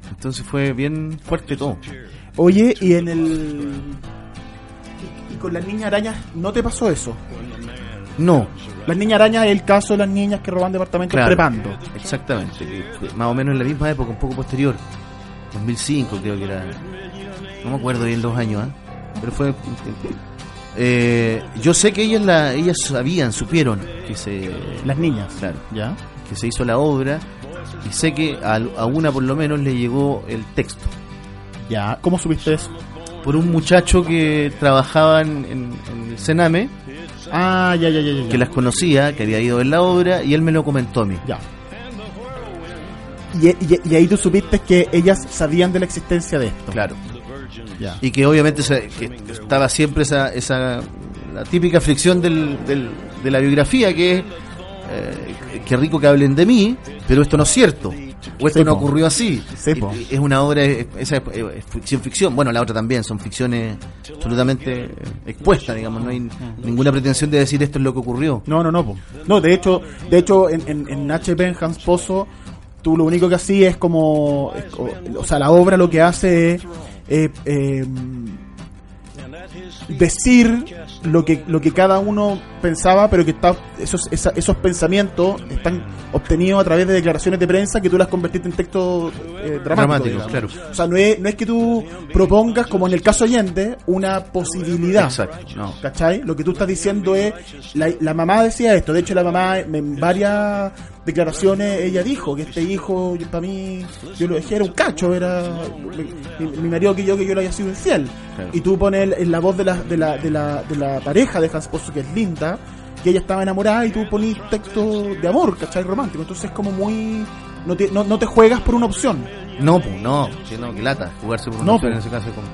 [SPEAKER 2] Entonces fue bien fuerte todo.
[SPEAKER 1] Oye, y en el... Y con las niñas arañas, ¿no te pasó eso?
[SPEAKER 2] No,
[SPEAKER 1] Las niñas arañas es el caso de las niñas que roban departamentos
[SPEAKER 2] Claro.
[SPEAKER 1] trepando.
[SPEAKER 2] Exactamente, más o menos en la misma época, un poco posterior. 2005 creo que era. No me acuerdo bien los años, ¿ah? pero fue... Eh, yo sé que ellas la, ellas sabían, supieron que se,
[SPEAKER 1] Las niñas.
[SPEAKER 2] claro,
[SPEAKER 1] ¿Ya?
[SPEAKER 2] que se hizo la obra y sé que a, a una por lo menos le llegó el texto
[SPEAKER 1] Ya. ¿Cómo supiste eso?
[SPEAKER 2] por un muchacho que trabajaba en, en- en el Sename,
[SPEAKER 1] Ah, ya, ya, ya, ya.
[SPEAKER 2] que las conocía, que había ido ver la obra y él me lo comentó a mí.
[SPEAKER 1] Ya. Y, y- y ahí tú supiste que ellas sabían de la existencia de esto.
[SPEAKER 2] Claro. Y que obviamente se- que estaba siempre esa, esa la típica fricción del, del- de la biografía que es eh, qué rico que hablen de mí pero esto no es cierto o esto no ocurrió así es una obra es- esa es, es ficción ficción bueno la otra también son ficciones absolutamente eh, expuestas digamos no hay ninguna pretensión de decir esto es lo que ocurrió
[SPEAKER 1] No, no, no. po. No, de hecho, de hecho en, en, en HP, en Hans Pozo, tú lo único que hacías es como... es o sea, la obra lo que hace es... eh, eh, decir lo que lo que cada uno pensaba pero que está esos esa- esos pensamientos están obtenidos a través de declaraciones de prensa que tú las convertiste en texto eh, dramático,
[SPEAKER 2] claro.
[SPEAKER 1] o sea no es, no es que tú propongas como en el caso Allende una posibilidad
[SPEAKER 2] exacto no
[SPEAKER 1] ¿Cachai? Lo que tú estás diciendo es, la, la mamá decía esto, de hecho la mamá en varias declaraciones ella dijo que este hijo para mí yo lo dejé era un cacho, era mi, marido que yo que yo le había sido infiel.
[SPEAKER 2] Claro.
[SPEAKER 1] Y tú pones en la voz de la, de la, de la, de la pareja de Hans Pozo que es linda, que ella estaba enamorada y tú ponís texto de amor, ¿cachai? Romántico. Entonces es como muy... No te, no, no te juegas por una opción.
[SPEAKER 2] no pues no sí, no que lata jugarse por una
[SPEAKER 1] No,
[SPEAKER 2] opción
[SPEAKER 1] po.
[SPEAKER 2] en ese caso como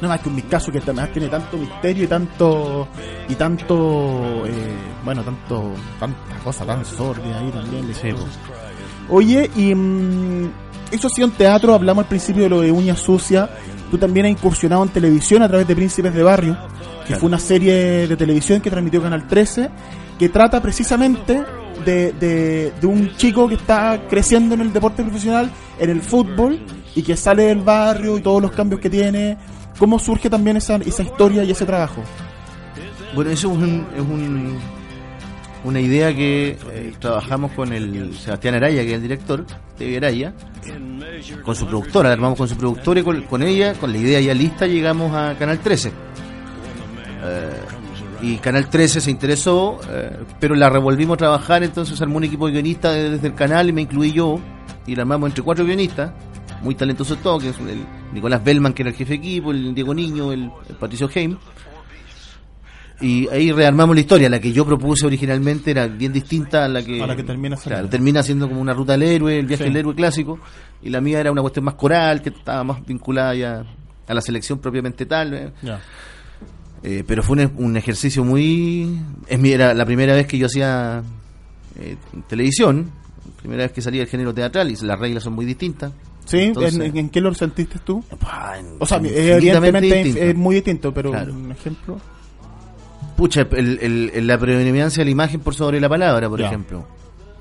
[SPEAKER 1] No más que un caso que además tiene tanto misterio y tanto y tanto eh, bueno tanto tanta cosa tan sordida ahí también le
[SPEAKER 2] Sí,
[SPEAKER 1] oye y mm, eso ha sido en teatro hablamos al principio de lo de uñas sucias tú también has incursionado en televisión a través de Príncipes de Barrio que
[SPEAKER 2] Claro.
[SPEAKER 1] fue una serie de televisión que transmitió Canal 13 que trata precisamente de, de, de un chico que está creciendo en el deporte profesional, en el fútbol, y que sale del barrio y todos los cambios que tiene. ¿Cómo surge también esa, esa historia y ese trabajo?
[SPEAKER 2] Bueno, eso es, un, es un- una idea que eh, trabajamos con el Sebastián Araya, que es el director de Araya, con su productora, la armamos con su productora y con, con ella, con la idea ya lista, llegamos a Canal 13. Eh, y Canal 13 se interesó, eh, pero la revolvimos a trabajar, entonces armó un equipo de guionistas desde el canal y me incluí yo, y la armamos entre cuatro guionistas, muy talentosos todos, que es el Nicolás Bellman, que era el jefe de equipo, el Diego Niño, el, el Patricio Heim. Y ahí rearmamos la historia. La que yo propuse originalmente era bien distinta a la que,
[SPEAKER 1] A la que termina
[SPEAKER 2] claro, termina siendo como una ruta del héroe, el viaje
[SPEAKER 1] Sí.
[SPEAKER 2] del héroe clásico. Y la mía era una cuestión más coral, que estaba más vinculada ya a la selección propiamente tal. ¿eh? Eh, pero fue un, un ejercicio muy... Es mi, era la primera vez que yo hacía eh, televisión. primera vez que salí del género teatral y las reglas son muy distintas.
[SPEAKER 1] ¿Sí?
[SPEAKER 2] Entonces-
[SPEAKER 1] ¿En, en- qué lo sentiste tú?
[SPEAKER 2] En-
[SPEAKER 1] O sea, evidentemente es,
[SPEAKER 2] distintas.
[SPEAKER 1] es muy distinto, pero
[SPEAKER 2] Claro.
[SPEAKER 1] un ejemplo.
[SPEAKER 2] Pucha, el, el- la predominancia de la imagen por sobre la palabra, por ejemplo.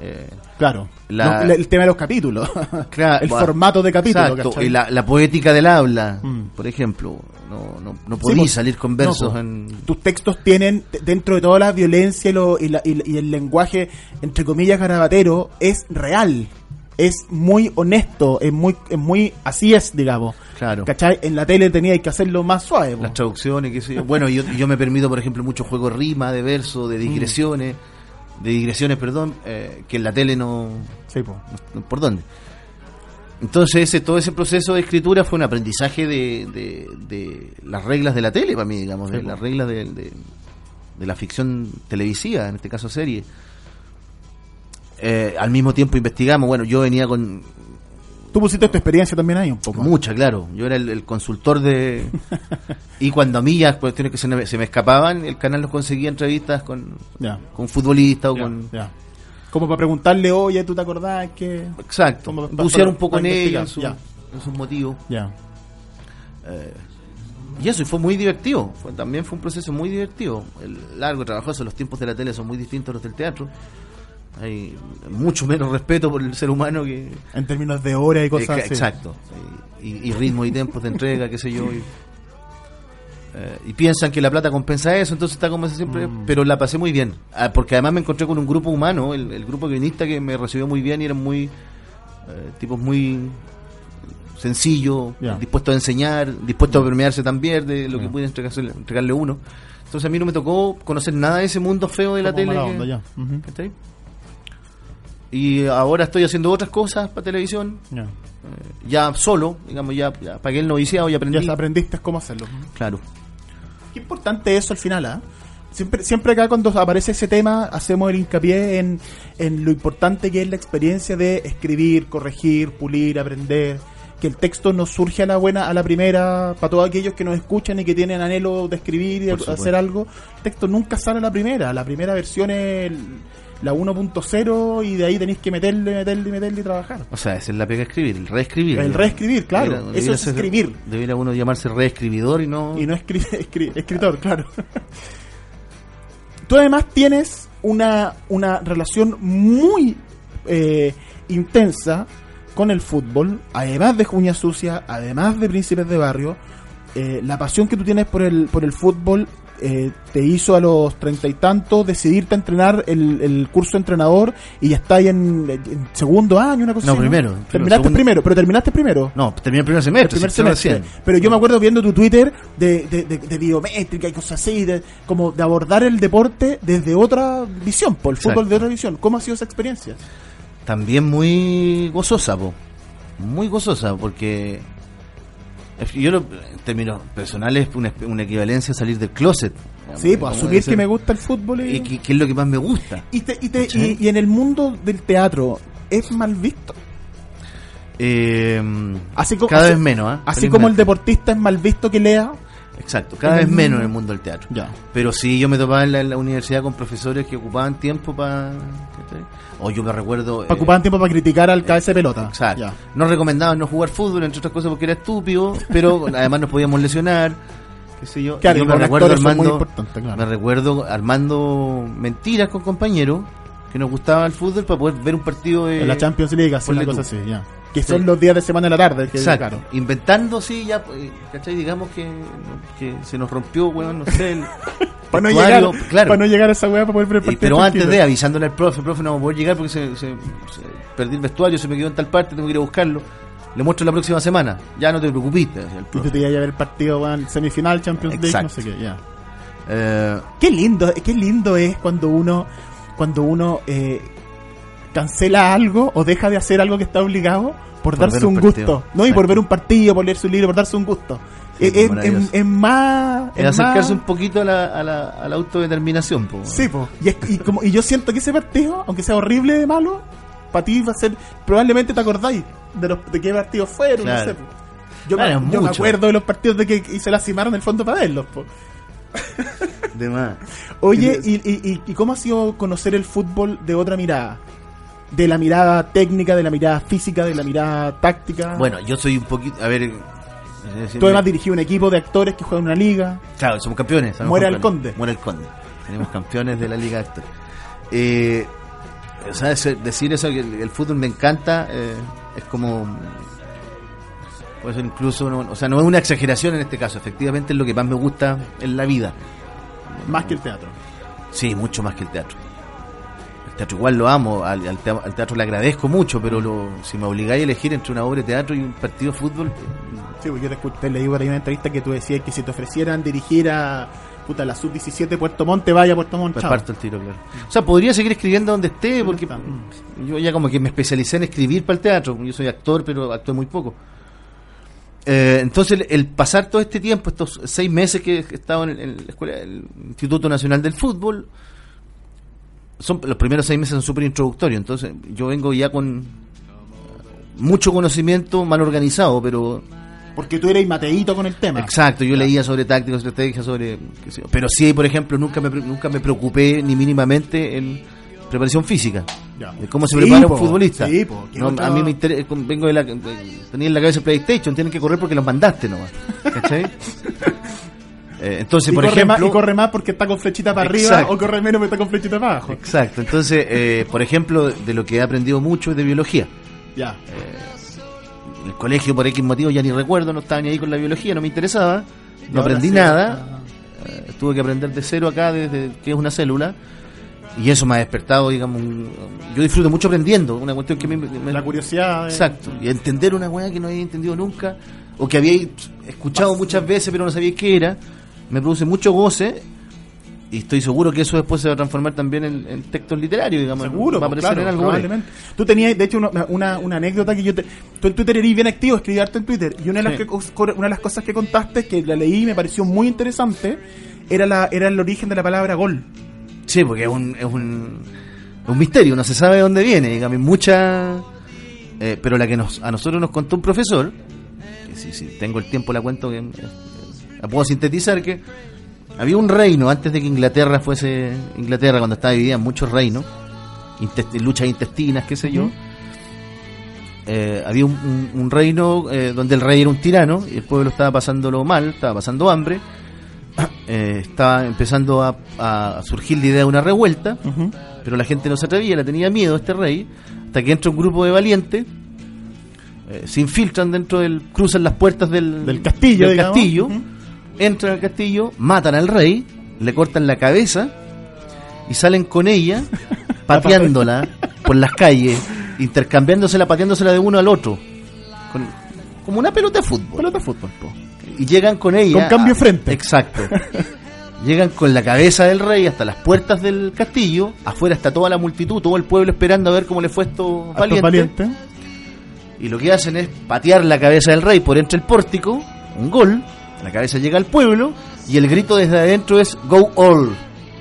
[SPEAKER 2] Eh,
[SPEAKER 1] Claro.
[SPEAKER 2] La-
[SPEAKER 1] No, la- el tema de los capítulos.
[SPEAKER 2] claro,
[SPEAKER 1] el formato de capítulo.
[SPEAKER 2] Y la, la poética del habla,
[SPEAKER 1] Mm.
[SPEAKER 2] por ejemplo. No, no, no
[SPEAKER 1] Sí, pues,
[SPEAKER 2] salir con versos
[SPEAKER 1] pues,
[SPEAKER 2] en...
[SPEAKER 1] Tus textos tienen, dentro de toda la violencia y, lo- y la- y y el lenguaje, entre comillas, garabatero, es real. Es muy honesto, es muy, es muy, así es, digamos.
[SPEAKER 2] Claro.
[SPEAKER 1] ¿Cachai? En la tele teníais que hacerlo más suave. po.
[SPEAKER 2] las traducciones, qué sé yo. Bueno, yo, yo me permito, por ejemplo, mucho juego de rima, de verso,
[SPEAKER 1] Mm.
[SPEAKER 2] de digresiones, de digresiones, perdón, eh, que en la tele no,
[SPEAKER 1] Sí, po.
[SPEAKER 2] no- ¿Por dónde? Entonces, ese, todo ese proceso de escritura fue un aprendizaje de, de- de las reglas de la tele, para mí, digamos, de las reglas de, de- de la ficción televisiva, en este caso serie. Eh, al mismo tiempo investigamos, bueno, yo venía con
[SPEAKER 1] Tú pusiste tu experiencia también ahí un poco.
[SPEAKER 2] mucha, claro, yo era el, el consultor de... y cuando a mí ya cuestiones que se me, se me escapaban, el canal nos conseguía entrevistas con,
[SPEAKER 1] Ya.
[SPEAKER 2] con futbolistas o con...
[SPEAKER 1] ya. Como para preguntarle, oye, ¿tú te acordás que...?
[SPEAKER 2] Exacto, bucear un poco en ellos, en, su- en sus motivos.
[SPEAKER 1] Ya.
[SPEAKER 2] Y eso, y fue muy divertido. Fue, también fue un proceso muy divertido. El largo, trabajoso, los tiempos de la tele son muy distintos a los del teatro. Hay mucho menos respeto por el ser humano que...
[SPEAKER 1] En términos de hora y cosas
[SPEAKER 2] Eh,
[SPEAKER 1] así.
[SPEAKER 2] Exacto. Y, y ritmo y tiempos de entrega, qué sé yo. Y, eh, y piensan que la plata compensa eso, entonces está como siempre.
[SPEAKER 1] Mm.
[SPEAKER 2] Pero la pasé muy bien. Ah, porque además me encontré con un grupo humano, el, el grupo guionista que me recibió muy bien y eran muy... eh, tipos muy sencillos,
[SPEAKER 1] Ya.
[SPEAKER 2] dispuestos a enseñar, dispuestos a permearse también de lo que puede entregarse- entregarle uno. Entonces a mí no me tocó conocer nada de ese mundo feo de la
[SPEAKER 1] Como
[SPEAKER 2] tele. que-
[SPEAKER 1] onda, ya.
[SPEAKER 2] ¿cachai? Y ahora estoy haciendo otras cosas para televisión,
[SPEAKER 1] Ya.
[SPEAKER 2] eh, ya solo, digamos, ya, ya pagué el noviciado y aprendí.
[SPEAKER 1] Ya aprendiste cómo hacerlo.
[SPEAKER 2] Claro.
[SPEAKER 1] Qué importante eso al final, ¿ah? Siempre, siempre acá cuando aparece ese tema hacemos el hincapié en, en lo importante que es la experiencia de escribir, corregir, pulir, aprender. Que el texto no surge a la buena, a la primera, para todos aquellos que nos escuchan y que tienen anhelo de escribir y de hacer algo. El texto nunca sale a la primera. La primera versión es el- la 1.0 y de ahí tenéis que meterle, meterle, meterle y trabajar.
[SPEAKER 2] O sea, esa es la pega escribir, el reescribir.
[SPEAKER 1] El reescribir, claro. Eso es
[SPEAKER 2] ser-
[SPEAKER 1] escribir.
[SPEAKER 2] Debiera uno llamarse reescribidor y no...
[SPEAKER 1] y no escri- escri- escritor, claro. Tú además tienes una, una relación muy eh, intensa con el fútbol, además de Juña Sucia, además de Príncipes de Barrio. eh, la pasión que tú tienes por el, por el fútbol eh, te hizo a los treinta y tantos decidirte a entrenar el, el curso de entrenador y ya está ahí en, en segundo año, una cosa
[SPEAKER 2] No,
[SPEAKER 1] así,
[SPEAKER 2] primero.
[SPEAKER 1] Terminaste
[SPEAKER 2] Segundo-
[SPEAKER 1] primero, pero terminaste primero
[SPEAKER 2] No, terminé el primer semestre.
[SPEAKER 1] el primer semestre. Pero yo me acuerdo viendo tu Twitter de, de, de- de biométrica y cosas así, de, como de abordar el deporte desde otra visión, por el
[SPEAKER 2] Exacto.
[SPEAKER 1] fútbol de otra visión. ¿Cómo ha sido esa experiencia?
[SPEAKER 2] También muy gozosa, po. Muy gozosa, porque... Yo, lo, en términos personales, una, una equivalencia a salir del closet.
[SPEAKER 1] Sí, pues asumir que me gusta el fútbol y,
[SPEAKER 2] Y que, que es lo que más me gusta.
[SPEAKER 1] y, te- y te- y- y en el mundo del teatro es mal visto.
[SPEAKER 2] Eh,
[SPEAKER 1] Así como,
[SPEAKER 2] cada
[SPEAKER 1] así-
[SPEAKER 2] vez menos, ¿ah?
[SPEAKER 1] Así como el deportista es mal visto que lea.
[SPEAKER 2] Exacto, cada vez menos en el mundo del teatro.
[SPEAKER 1] Ya.
[SPEAKER 2] Pero sí, yo me topaba en la, en la universidad con profesores que ocupaban tiempo para... O yo me recuerdo...
[SPEAKER 1] Para
[SPEAKER 2] eh,
[SPEAKER 1] ocupar tiempo para criticar al cabeza de pelota.
[SPEAKER 2] Exacto.
[SPEAKER 1] Ya.
[SPEAKER 2] Nos recomendaban no jugar fútbol, entre otras cosas porque era estúpido, pero además nos podíamos lesionar. Qué sé yo.
[SPEAKER 1] Claro,
[SPEAKER 2] yo me recuerdo armando,
[SPEAKER 1] claro.
[SPEAKER 2] me recuerdo armando mentiras con compañeros que nos gustaba el fútbol para poder ver un partido de
[SPEAKER 1] En la Champions League, así una cosa así, ya. Que
[SPEAKER 2] Sí.
[SPEAKER 1] son los días de semana de la tarde. Que,
[SPEAKER 2] Exacto.
[SPEAKER 1] claro.
[SPEAKER 2] Inventando, sí, ya, eh, ¿cachai? Digamos que, que se nos rompió, weón, no sé, el
[SPEAKER 1] Para no, llegar,
[SPEAKER 2] claro.
[SPEAKER 1] para no llegar a esa weá para poder el partido
[SPEAKER 2] pero antes de avisándole al profe, profe, no voy a poder llegar porque se, se- se- perdí el vestuario, se me quedó en tal parte, tengo que ir a buscarlo. Le muestro la próxima semana. Ya no te preocupes. el
[SPEAKER 1] Y tú te ibas a ver el partido, weón, semifinal, Champions League, no sé qué, ya.
[SPEAKER 2] Eh,
[SPEAKER 1] Qué lindo, qué lindo es cuando uno, cuando uno eh, cancela algo o deja de hacer algo que está obligado por,
[SPEAKER 2] Por
[SPEAKER 1] darse
[SPEAKER 2] un
[SPEAKER 1] gusto. No, y por ver un partido, por leer su libro, por darse un gusto.
[SPEAKER 2] Sí,
[SPEAKER 1] es, más...
[SPEAKER 2] es acercarse
[SPEAKER 1] más-
[SPEAKER 2] un poquito a la, a la, a la autodeterminación. po.
[SPEAKER 1] Sí, po. Y, es- y como, y yo siento que ese partido, aunque sea horrible de malo, para ti va a ser. Probablemente te acordáis de, los, de qué partidos fueron,
[SPEAKER 2] Claro.
[SPEAKER 1] no sé. Yo,
[SPEAKER 2] Claro,
[SPEAKER 1] me, yo me acuerdo de los partidos de que y se lastimaron en el fondo para verlos. po.
[SPEAKER 2] De más.
[SPEAKER 1] Oye, ¿y, y, y- y cómo ha sido conocer el fútbol de otra mirada? De la mirada técnica, de la mirada física, de la mirada táctica.
[SPEAKER 2] Bueno, yo soy un poquito. A ver.
[SPEAKER 1] tú además dirigí un equipo de actores que juegan una liga.
[SPEAKER 2] Claro, somos campeones. somos
[SPEAKER 1] Muere el conde.
[SPEAKER 2] Muere el conde. Tenemos campeones de la Liga de Actores. Eh, o sea, decir eso, que el, el fútbol me encanta, eh, es como. Puede ser incluso. no- o sea, no es una exageración en este caso. Efectivamente, es lo que más me gusta en la vida.
[SPEAKER 1] Más que el teatro.
[SPEAKER 2] Sí, mucho más que el teatro. El teatro igual lo amo, al, al tea- al teatro le agradezco mucho, pero lo- si me obligáis a elegir entre una obra de teatro y un partido de fútbol,
[SPEAKER 1] Sí, porque yo te, escuché, leí por ahí una entrevista que tú decías que si te ofrecieran dirigir a puta, la sub-17 Puerto Montt, vaya a Puerto Montt.
[SPEAKER 2] pues
[SPEAKER 1] chao.
[SPEAKER 2] parto el tiro, claro. O sea, podría seguir escribiendo donde esté, porque
[SPEAKER 1] está.
[SPEAKER 2] yo ya como que me especialicé en escribir para el teatro. Yo soy actor, pero actúo muy poco. Eh, entonces, el, el pasar todo este tiempo, estos seis meses que he estado en, el- en la escuela del Instituto Nacional del Fútbol, son los primeros seis meses son súper introductorios. Entonces, yo vengo ya con mucho conocimiento, mal organizado, pero
[SPEAKER 1] Porque tú eres mateíto con el tema.
[SPEAKER 2] Exacto, yo leía sobre tácticas, estrategias, sobre... qué sé yo. Pero sí, por ejemplo, nunca me, nunca me preocupé ni mínimamente en preparación física.
[SPEAKER 1] Ya.
[SPEAKER 2] De cómo se
[SPEAKER 1] Sí,
[SPEAKER 2] prepara
[SPEAKER 1] po,
[SPEAKER 2] un futbolista.
[SPEAKER 1] sí, po,
[SPEAKER 2] No, A mí me interesa, vengo de la... tenía en la cabeza PlayStation, tienen que correr porque los mandaste nomás. ¿Cachai? Eh, entonces,
[SPEAKER 1] y,
[SPEAKER 2] por
[SPEAKER 1] corre
[SPEAKER 2] ejemplo...
[SPEAKER 1] más, y corre más porque está con flechita para arriba o corre menos porque está con flechita para abajo.
[SPEAKER 2] Exacto, entonces, eh, por ejemplo, de lo que he aprendido mucho es de biología.
[SPEAKER 1] Ya.
[SPEAKER 2] En el colegio, por X motivo, ya ni recuerdo, no estaba ni ahí con la biología, no me interesaba, no aprendí
[SPEAKER 1] sí,
[SPEAKER 2] nada. Eh, tuve que aprender de cero acá desde qué es una célula y eso me ha despertado digamos un- yo disfruto mucho aprendiendo una cuestión que me, me-
[SPEAKER 1] La curiosidad.
[SPEAKER 2] exacto y entender una weá que no había entendido nunca o que había escuchado muchas veces pero no sabía qué era me produce mucho goce y estoy seguro que eso después se va a transformar también en, en textos literarios digamos
[SPEAKER 1] Seguro,
[SPEAKER 2] va a
[SPEAKER 1] pues,
[SPEAKER 2] aparecer
[SPEAKER 1] claro,
[SPEAKER 2] en algo
[SPEAKER 1] probablemente. Tú tenías, de hecho, una, una, una anécdota que yo te... Tú en Twitter eres bien activo, escribí harto en Twitter. Y una de, las que una de las cosas que contaste, que la leí y me pareció muy interesante, era, la, era el origen de la palabra gol.
[SPEAKER 2] Sí, porque es un, es un, un misterio, no se sabe de dónde viene, digamos, mucha... eh, pero la que nos, a nosotros nos contó un profesor, que si, si tengo el tiempo la cuento, que, puedo sintetizar, que había un reino antes de que Inglaterra fuese Inglaterra, cuando estaba dividida en muchos reinos, intest- luchas intestinas, qué sé yo. Eh, había un, un- un reino eh, donde el rey era un tirano y el pueblo estaba pasándolo mal, estaba pasando hambre, eh, estaba empezando a, a surgir la idea de una revuelta, pero la gente no se atrevía, le tenía miedo a este rey, hasta que entra un grupo de valientes, eh, se infiltran dentro del, cruzan las puertas del,
[SPEAKER 1] Del castillo,
[SPEAKER 2] del castillo. Entran al castillo, matan al rey, le cortan la cabeza y salen con ella pateándola por las calles, intercambiándosela, pateándosela de uno al otro, con- como una pelota de fútbol.
[SPEAKER 1] Pelota de fútbol, po.
[SPEAKER 2] Y llegan con ella.
[SPEAKER 1] Con cambio
[SPEAKER 2] a-
[SPEAKER 1] frente.
[SPEAKER 2] Exacto. llegan con la cabeza del rey hasta las puertas del castillo. Afuera está toda la multitud, todo el pueblo esperando a ver cómo le fue estos valientes.
[SPEAKER 1] valientes.
[SPEAKER 2] Y lo que hacen es patear la cabeza del rey por entre el pórtico, un gol. La cabeza llega al pueblo y el grito desde adentro es Go all.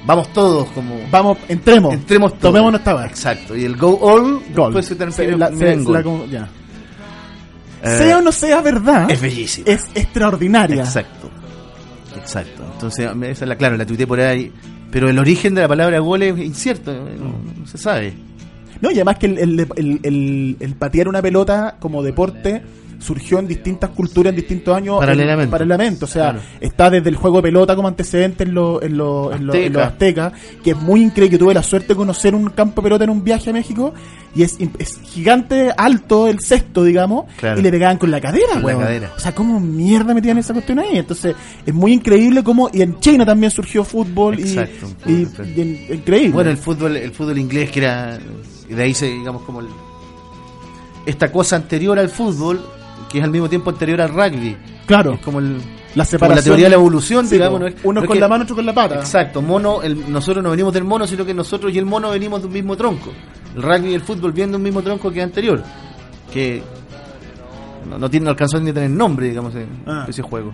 [SPEAKER 2] Vamos todos, como.
[SPEAKER 1] Vamos, entremos.
[SPEAKER 2] Entremos todos.
[SPEAKER 1] Tomémonos esta vez.
[SPEAKER 2] Exacto. Y el Go all
[SPEAKER 1] Gol.
[SPEAKER 2] después se
[SPEAKER 1] la-
[SPEAKER 2] en
[SPEAKER 1] se-
[SPEAKER 2] gol.
[SPEAKER 1] la como- ya.
[SPEAKER 2] Eh,
[SPEAKER 1] Sea o no sea verdad,
[SPEAKER 2] es bellísimo.
[SPEAKER 1] es extraordinaria.
[SPEAKER 2] Exacto. Exacto. Entonces, esa es la claro, la tuiteé por ahí. Pero el origen de la palabra gol es incierto, no, no se sabe.
[SPEAKER 1] No, y además que el, el- el patear una pelota como deporte surgió en distintas culturas en distintos años
[SPEAKER 2] Paralelamente.
[SPEAKER 1] en- paralelamente. O sea,
[SPEAKER 2] Claro.
[SPEAKER 1] está desde el juego de pelota como antecedente en, los en, los
[SPEAKER 2] Azteca.
[SPEAKER 1] aztecas, que es muy increíble. Yo tuve la suerte de conocer un campo de pelota en un viaje a México y es, es gigante, alto, el sexto, digamos,
[SPEAKER 2] Claro.
[SPEAKER 1] y le pegaban con la cadera.
[SPEAKER 2] Con la
[SPEAKER 1] weón.
[SPEAKER 2] cadera.
[SPEAKER 1] O sea, ¿cómo mierda metían esa cuestión ahí? Entonces, es muy increíble cómo. Y en China también surgió fútbol y-
[SPEAKER 2] Exacto.
[SPEAKER 1] y, y en- increíble.
[SPEAKER 2] Bueno, el fútbol, el fútbol inglés que era, y de ahí se, digamos, como el- esta cosa anterior al fútbol, que es al mismo tiempo anterior al rugby.
[SPEAKER 1] claro.
[SPEAKER 2] Es como el,
[SPEAKER 1] La
[SPEAKER 2] como la
[SPEAKER 1] separación.
[SPEAKER 2] teoría de la evolución,
[SPEAKER 1] Sí,
[SPEAKER 2] digamos.
[SPEAKER 1] po.
[SPEAKER 2] ¿no? Es-
[SPEAKER 1] Uno
[SPEAKER 2] no es
[SPEAKER 1] con
[SPEAKER 2] que-
[SPEAKER 1] la mano, otro con la pata.
[SPEAKER 2] Exacto, mono, el- nosotros no venimos del mono, sino que nosotros y el mono venimos de un mismo tronco. El rugby y el fútbol vienen de un mismo tronco que anterior, que no, no tiene, no alcanzó ni a tener nombre, digamos, en
[SPEAKER 1] Ah.
[SPEAKER 2] ese juego.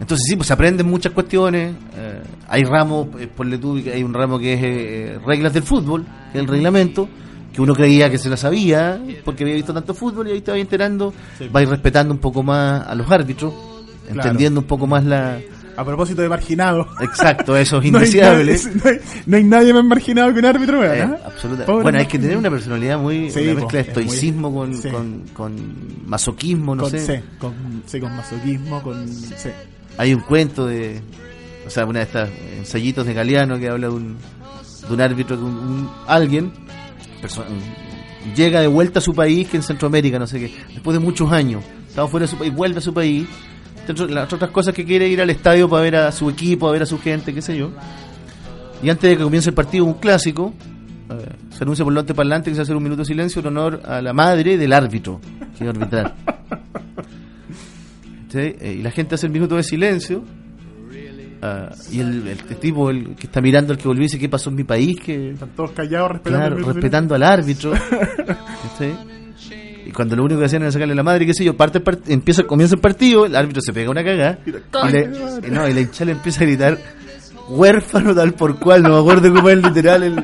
[SPEAKER 2] Entonces sí, pues se aprenden muchas cuestiones. eh, hay ramos, eh, ponle tú, hay un ramo que es eh, reglas del fútbol, que es el reglamento, que uno creía que se la sabía, porque había visto tanto fútbol y ahí va enterando,
[SPEAKER 1] Sí.
[SPEAKER 2] va a ir respetando un poco más a los árbitros, entendiendo un poco más la,
[SPEAKER 1] A propósito de marginado.
[SPEAKER 2] Exacto,
[SPEAKER 1] No
[SPEAKER 2] indeseables.
[SPEAKER 1] nadie, no, hay, no hay nadie más marginado que un árbitro.
[SPEAKER 2] Eh,
[SPEAKER 1] ¿ah?
[SPEAKER 2] absoluta-
[SPEAKER 1] Pobre
[SPEAKER 2] Bueno, hay que tener una personalidad muy.
[SPEAKER 1] Sí,
[SPEAKER 2] una mezcla de
[SPEAKER 1] es muy-
[SPEAKER 2] estoicismo con,
[SPEAKER 1] sí.
[SPEAKER 2] con, con masoquismo, no
[SPEAKER 1] con,
[SPEAKER 2] sé.
[SPEAKER 1] sí, con, con masoquismo, con... Sí.
[SPEAKER 2] Hay un cuento de. O sea, una de estas ensayitos de Galeano que habla de un, de un árbitro, que un, un- alguien llega de vuelta a su país, que en Centroamérica, no sé qué, después de muchos años, estaba fuera de su país, vuelve a su país. Dentro las otras cosas que quiere ir al estadio para ver a su equipo, a ver a su gente, qué sé yo. Y antes de que comience el partido, un clásico, eh, se anuncia por los parlante que se va a hacer un minuto de silencio en honor a la madre del árbitro que iba a arbitrar. ¿Sí? Eh, y la gente hace el minuto de silencio. Ah, y el, el- el tipo el que está mirando al que volvió dice: ¿Qué pasó en mi país? que
[SPEAKER 1] Están todos callados respetando
[SPEAKER 2] Claro,
[SPEAKER 1] el
[SPEAKER 2] respetando al árbitro. Y cuando lo único que hacían era sacarle la madre, qué sé yo, parte el part- empieza, comienza el partido, el árbitro se pega una cagada y, le, y no, y la hinchada le empieza a gritar huérfano tal por cual, no me acuerdo cómo es el literal el,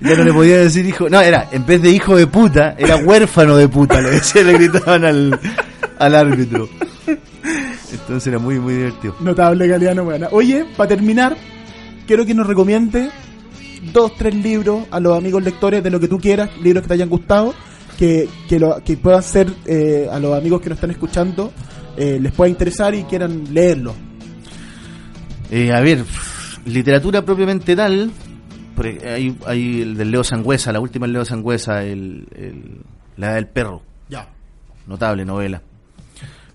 [SPEAKER 2] ya no le podía decir hijo, no, era, en vez de hijo de puta, era huérfano de puta, le decía, le gritaban al, al árbitro. Entonces era muy, muy divertido.
[SPEAKER 1] Notable Galeano, weón. Oye, para terminar, quiero que nos recomiende dos, tres libros a los amigos lectores de lo que tú quieras, libros que te hayan gustado, que, que, lo, que puedan ser eh, a los amigos que nos están escuchando, eh, les pueda interesar y quieran leerlo.
[SPEAKER 2] Eh, a ver, literatura propiamente tal, por- hay, hay el del Leo Sangüesa, la última del Leo Sangüesa, el, el- La Edad del Perro,
[SPEAKER 1] Ya.
[SPEAKER 2] notable novela.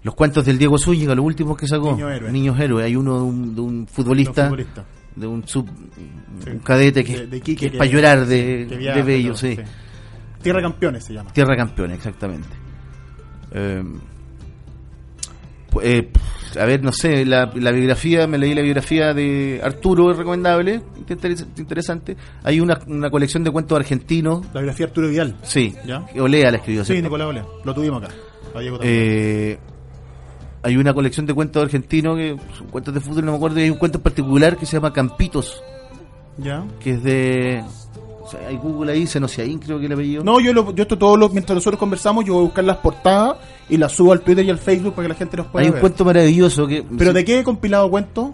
[SPEAKER 2] Los cuentos del Diego Zúñiga, los últimos que sacó,
[SPEAKER 1] Niños héroes.
[SPEAKER 2] Niños Héroes. Hay uno de un, de un futbolista,
[SPEAKER 1] futbolista.
[SPEAKER 2] de un sub,
[SPEAKER 1] Sí.
[SPEAKER 2] un cadete que,
[SPEAKER 1] De- de
[SPEAKER 2] que
[SPEAKER 1] Quique,
[SPEAKER 2] es para llorar de,
[SPEAKER 1] que viaja,
[SPEAKER 2] de bello, sí.
[SPEAKER 1] sí. Tierra Campeones se llama.
[SPEAKER 2] Tierra Campeona, exactamente. Eh, pu- eh, a ver, no sé, la, la biografía, me leí la biografía de Arturo, es recomendable, interes- interesante. Hay una, una colección de cuentos argentinos,
[SPEAKER 1] La biografía de Arturo Vidal.
[SPEAKER 2] sí, Olea la escribió,
[SPEAKER 1] Sí,
[SPEAKER 2] ¿cierto?
[SPEAKER 1] Nicolás Olea. Lo tuvimos acá.
[SPEAKER 2] Eh, hay una colección de cuentos argentinos, que son cuentos de fútbol, no me acuerdo, y hay un cuento en particular que se llama Campitos,
[SPEAKER 1] ¿Ya?
[SPEAKER 2] que es de... o sea, hay Google ahí, Senociaín creo que el apellido.
[SPEAKER 1] No, yo, lo, yo esto todo lo, mientras nosotros conversamos, yo voy a buscar las portadas y las subo al Twitter y al Facebook para que la gente los pueda
[SPEAKER 2] hay un
[SPEAKER 1] ver.
[SPEAKER 2] cuento maravilloso que...
[SPEAKER 1] ¿Pero de qué compilado cuento?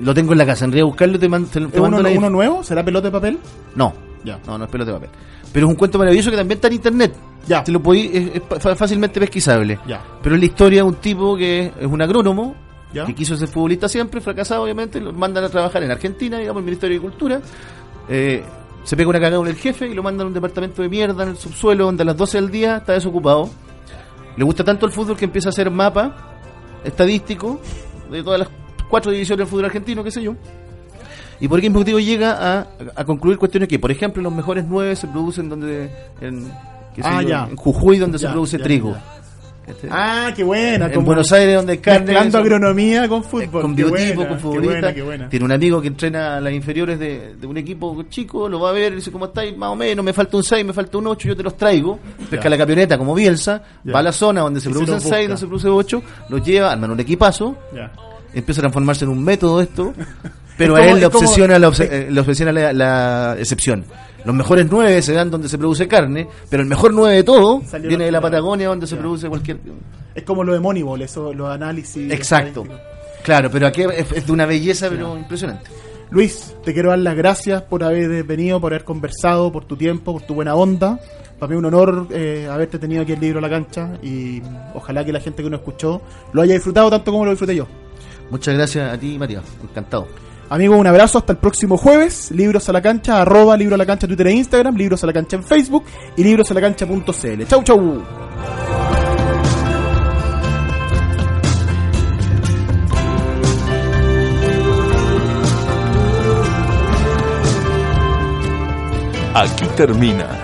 [SPEAKER 2] Lo tengo en la casa, Andrea, buscarlo te, man- te, te
[SPEAKER 1] ¿Es
[SPEAKER 2] mando
[SPEAKER 1] uno,
[SPEAKER 2] la
[SPEAKER 1] uno nuevo? ¿Será pelota de papel?
[SPEAKER 2] No,
[SPEAKER 1] Ya.
[SPEAKER 2] no, no es pelota de papel. Pero es un cuento maravilloso que también está en internet.
[SPEAKER 1] Ya.
[SPEAKER 2] Te lo podí, es, fácilmente pesquisable.
[SPEAKER 1] Ya.
[SPEAKER 2] Pero es la historia de un tipo que es un agrónomo,
[SPEAKER 1] Ya.
[SPEAKER 2] que quiso ser futbolista siempre, fracasado obviamente, lo mandan a trabajar en Argentina, digamos, el Ministerio de Agricultura. Eh, se pega una cagada con el jefe y lo mandan a un departamento de mierda en el subsuelo donde a las 12 del día está desocupado. Le gusta tanto el fútbol que empieza a hacer mapa estadístico de todas las cuatro divisiones del fútbol argentino, qué sé yo. Y por qué motivo llega a, a concluir cuestiones que, por ejemplo, los mejores nueve se producen donde en,
[SPEAKER 1] Ah,
[SPEAKER 2] yo,
[SPEAKER 1] ya.
[SPEAKER 2] en Jujuy donde se produce
[SPEAKER 1] ya,
[SPEAKER 2] trigo. ¿Cachai?
[SPEAKER 1] Ah, qué buena.
[SPEAKER 2] en
[SPEAKER 1] como
[SPEAKER 2] Buenos Aires donde hay carne
[SPEAKER 1] Mezclando agronomía con fútbol.
[SPEAKER 2] con biotipo, con
[SPEAKER 1] qué
[SPEAKER 2] futbolista.
[SPEAKER 1] buena, qué buena.
[SPEAKER 2] Tiene un amigo que entrena a las inferiores de, de un equipo chico, lo va a ver y dice, ¿cómo estáis? Más o menos, me falta un 6, me falta un 8, yo te los traigo. Pesca la camioneta como Bielsa,
[SPEAKER 1] Ya.
[SPEAKER 2] va a la zona donde se producen
[SPEAKER 1] los
[SPEAKER 2] 6,
[SPEAKER 1] busca.
[SPEAKER 2] donde se produce 8, los lleva, arman un equipazo,
[SPEAKER 1] Ya.
[SPEAKER 2] empieza a transformarse en un método esto, pero
[SPEAKER 1] Es
[SPEAKER 2] a
[SPEAKER 1] como-
[SPEAKER 2] él le
[SPEAKER 1] es como-
[SPEAKER 2] obsesiona, la, obse- eh, le obsesiona la, la excepción. Los mejores nueve se dan donde se produce carne, pero el mejor nueve de todo
[SPEAKER 1] Salió
[SPEAKER 2] viene de la Patagonia donde se
[SPEAKER 1] Ya.
[SPEAKER 2] produce cualquier...
[SPEAKER 1] Es como lo de Moneyball, eso, los análisis.
[SPEAKER 2] Exacto. Claro, pero aquí es, es de una belleza, pero impresionante.
[SPEAKER 1] Luis, te quiero dar las gracias por haber venido, por haber conversado, por tu tiempo, por tu buena onda. Para mí es un honor eh, haberte tenido aquí el libro a la cancha y ojalá que la gente que nos escuchó lo haya disfrutado tanto como lo disfruté yo.
[SPEAKER 2] Muchas gracias a ti, Matías. Encantado.
[SPEAKER 1] Amigos, un abrazo hasta el próximo jueves. Libros a la cancha, arroba libro a la cancha, Twitter e Instagram, libros a la cancha en Facebook y librosalacancha.cl. Chau, chau.
[SPEAKER 4] Aquí termina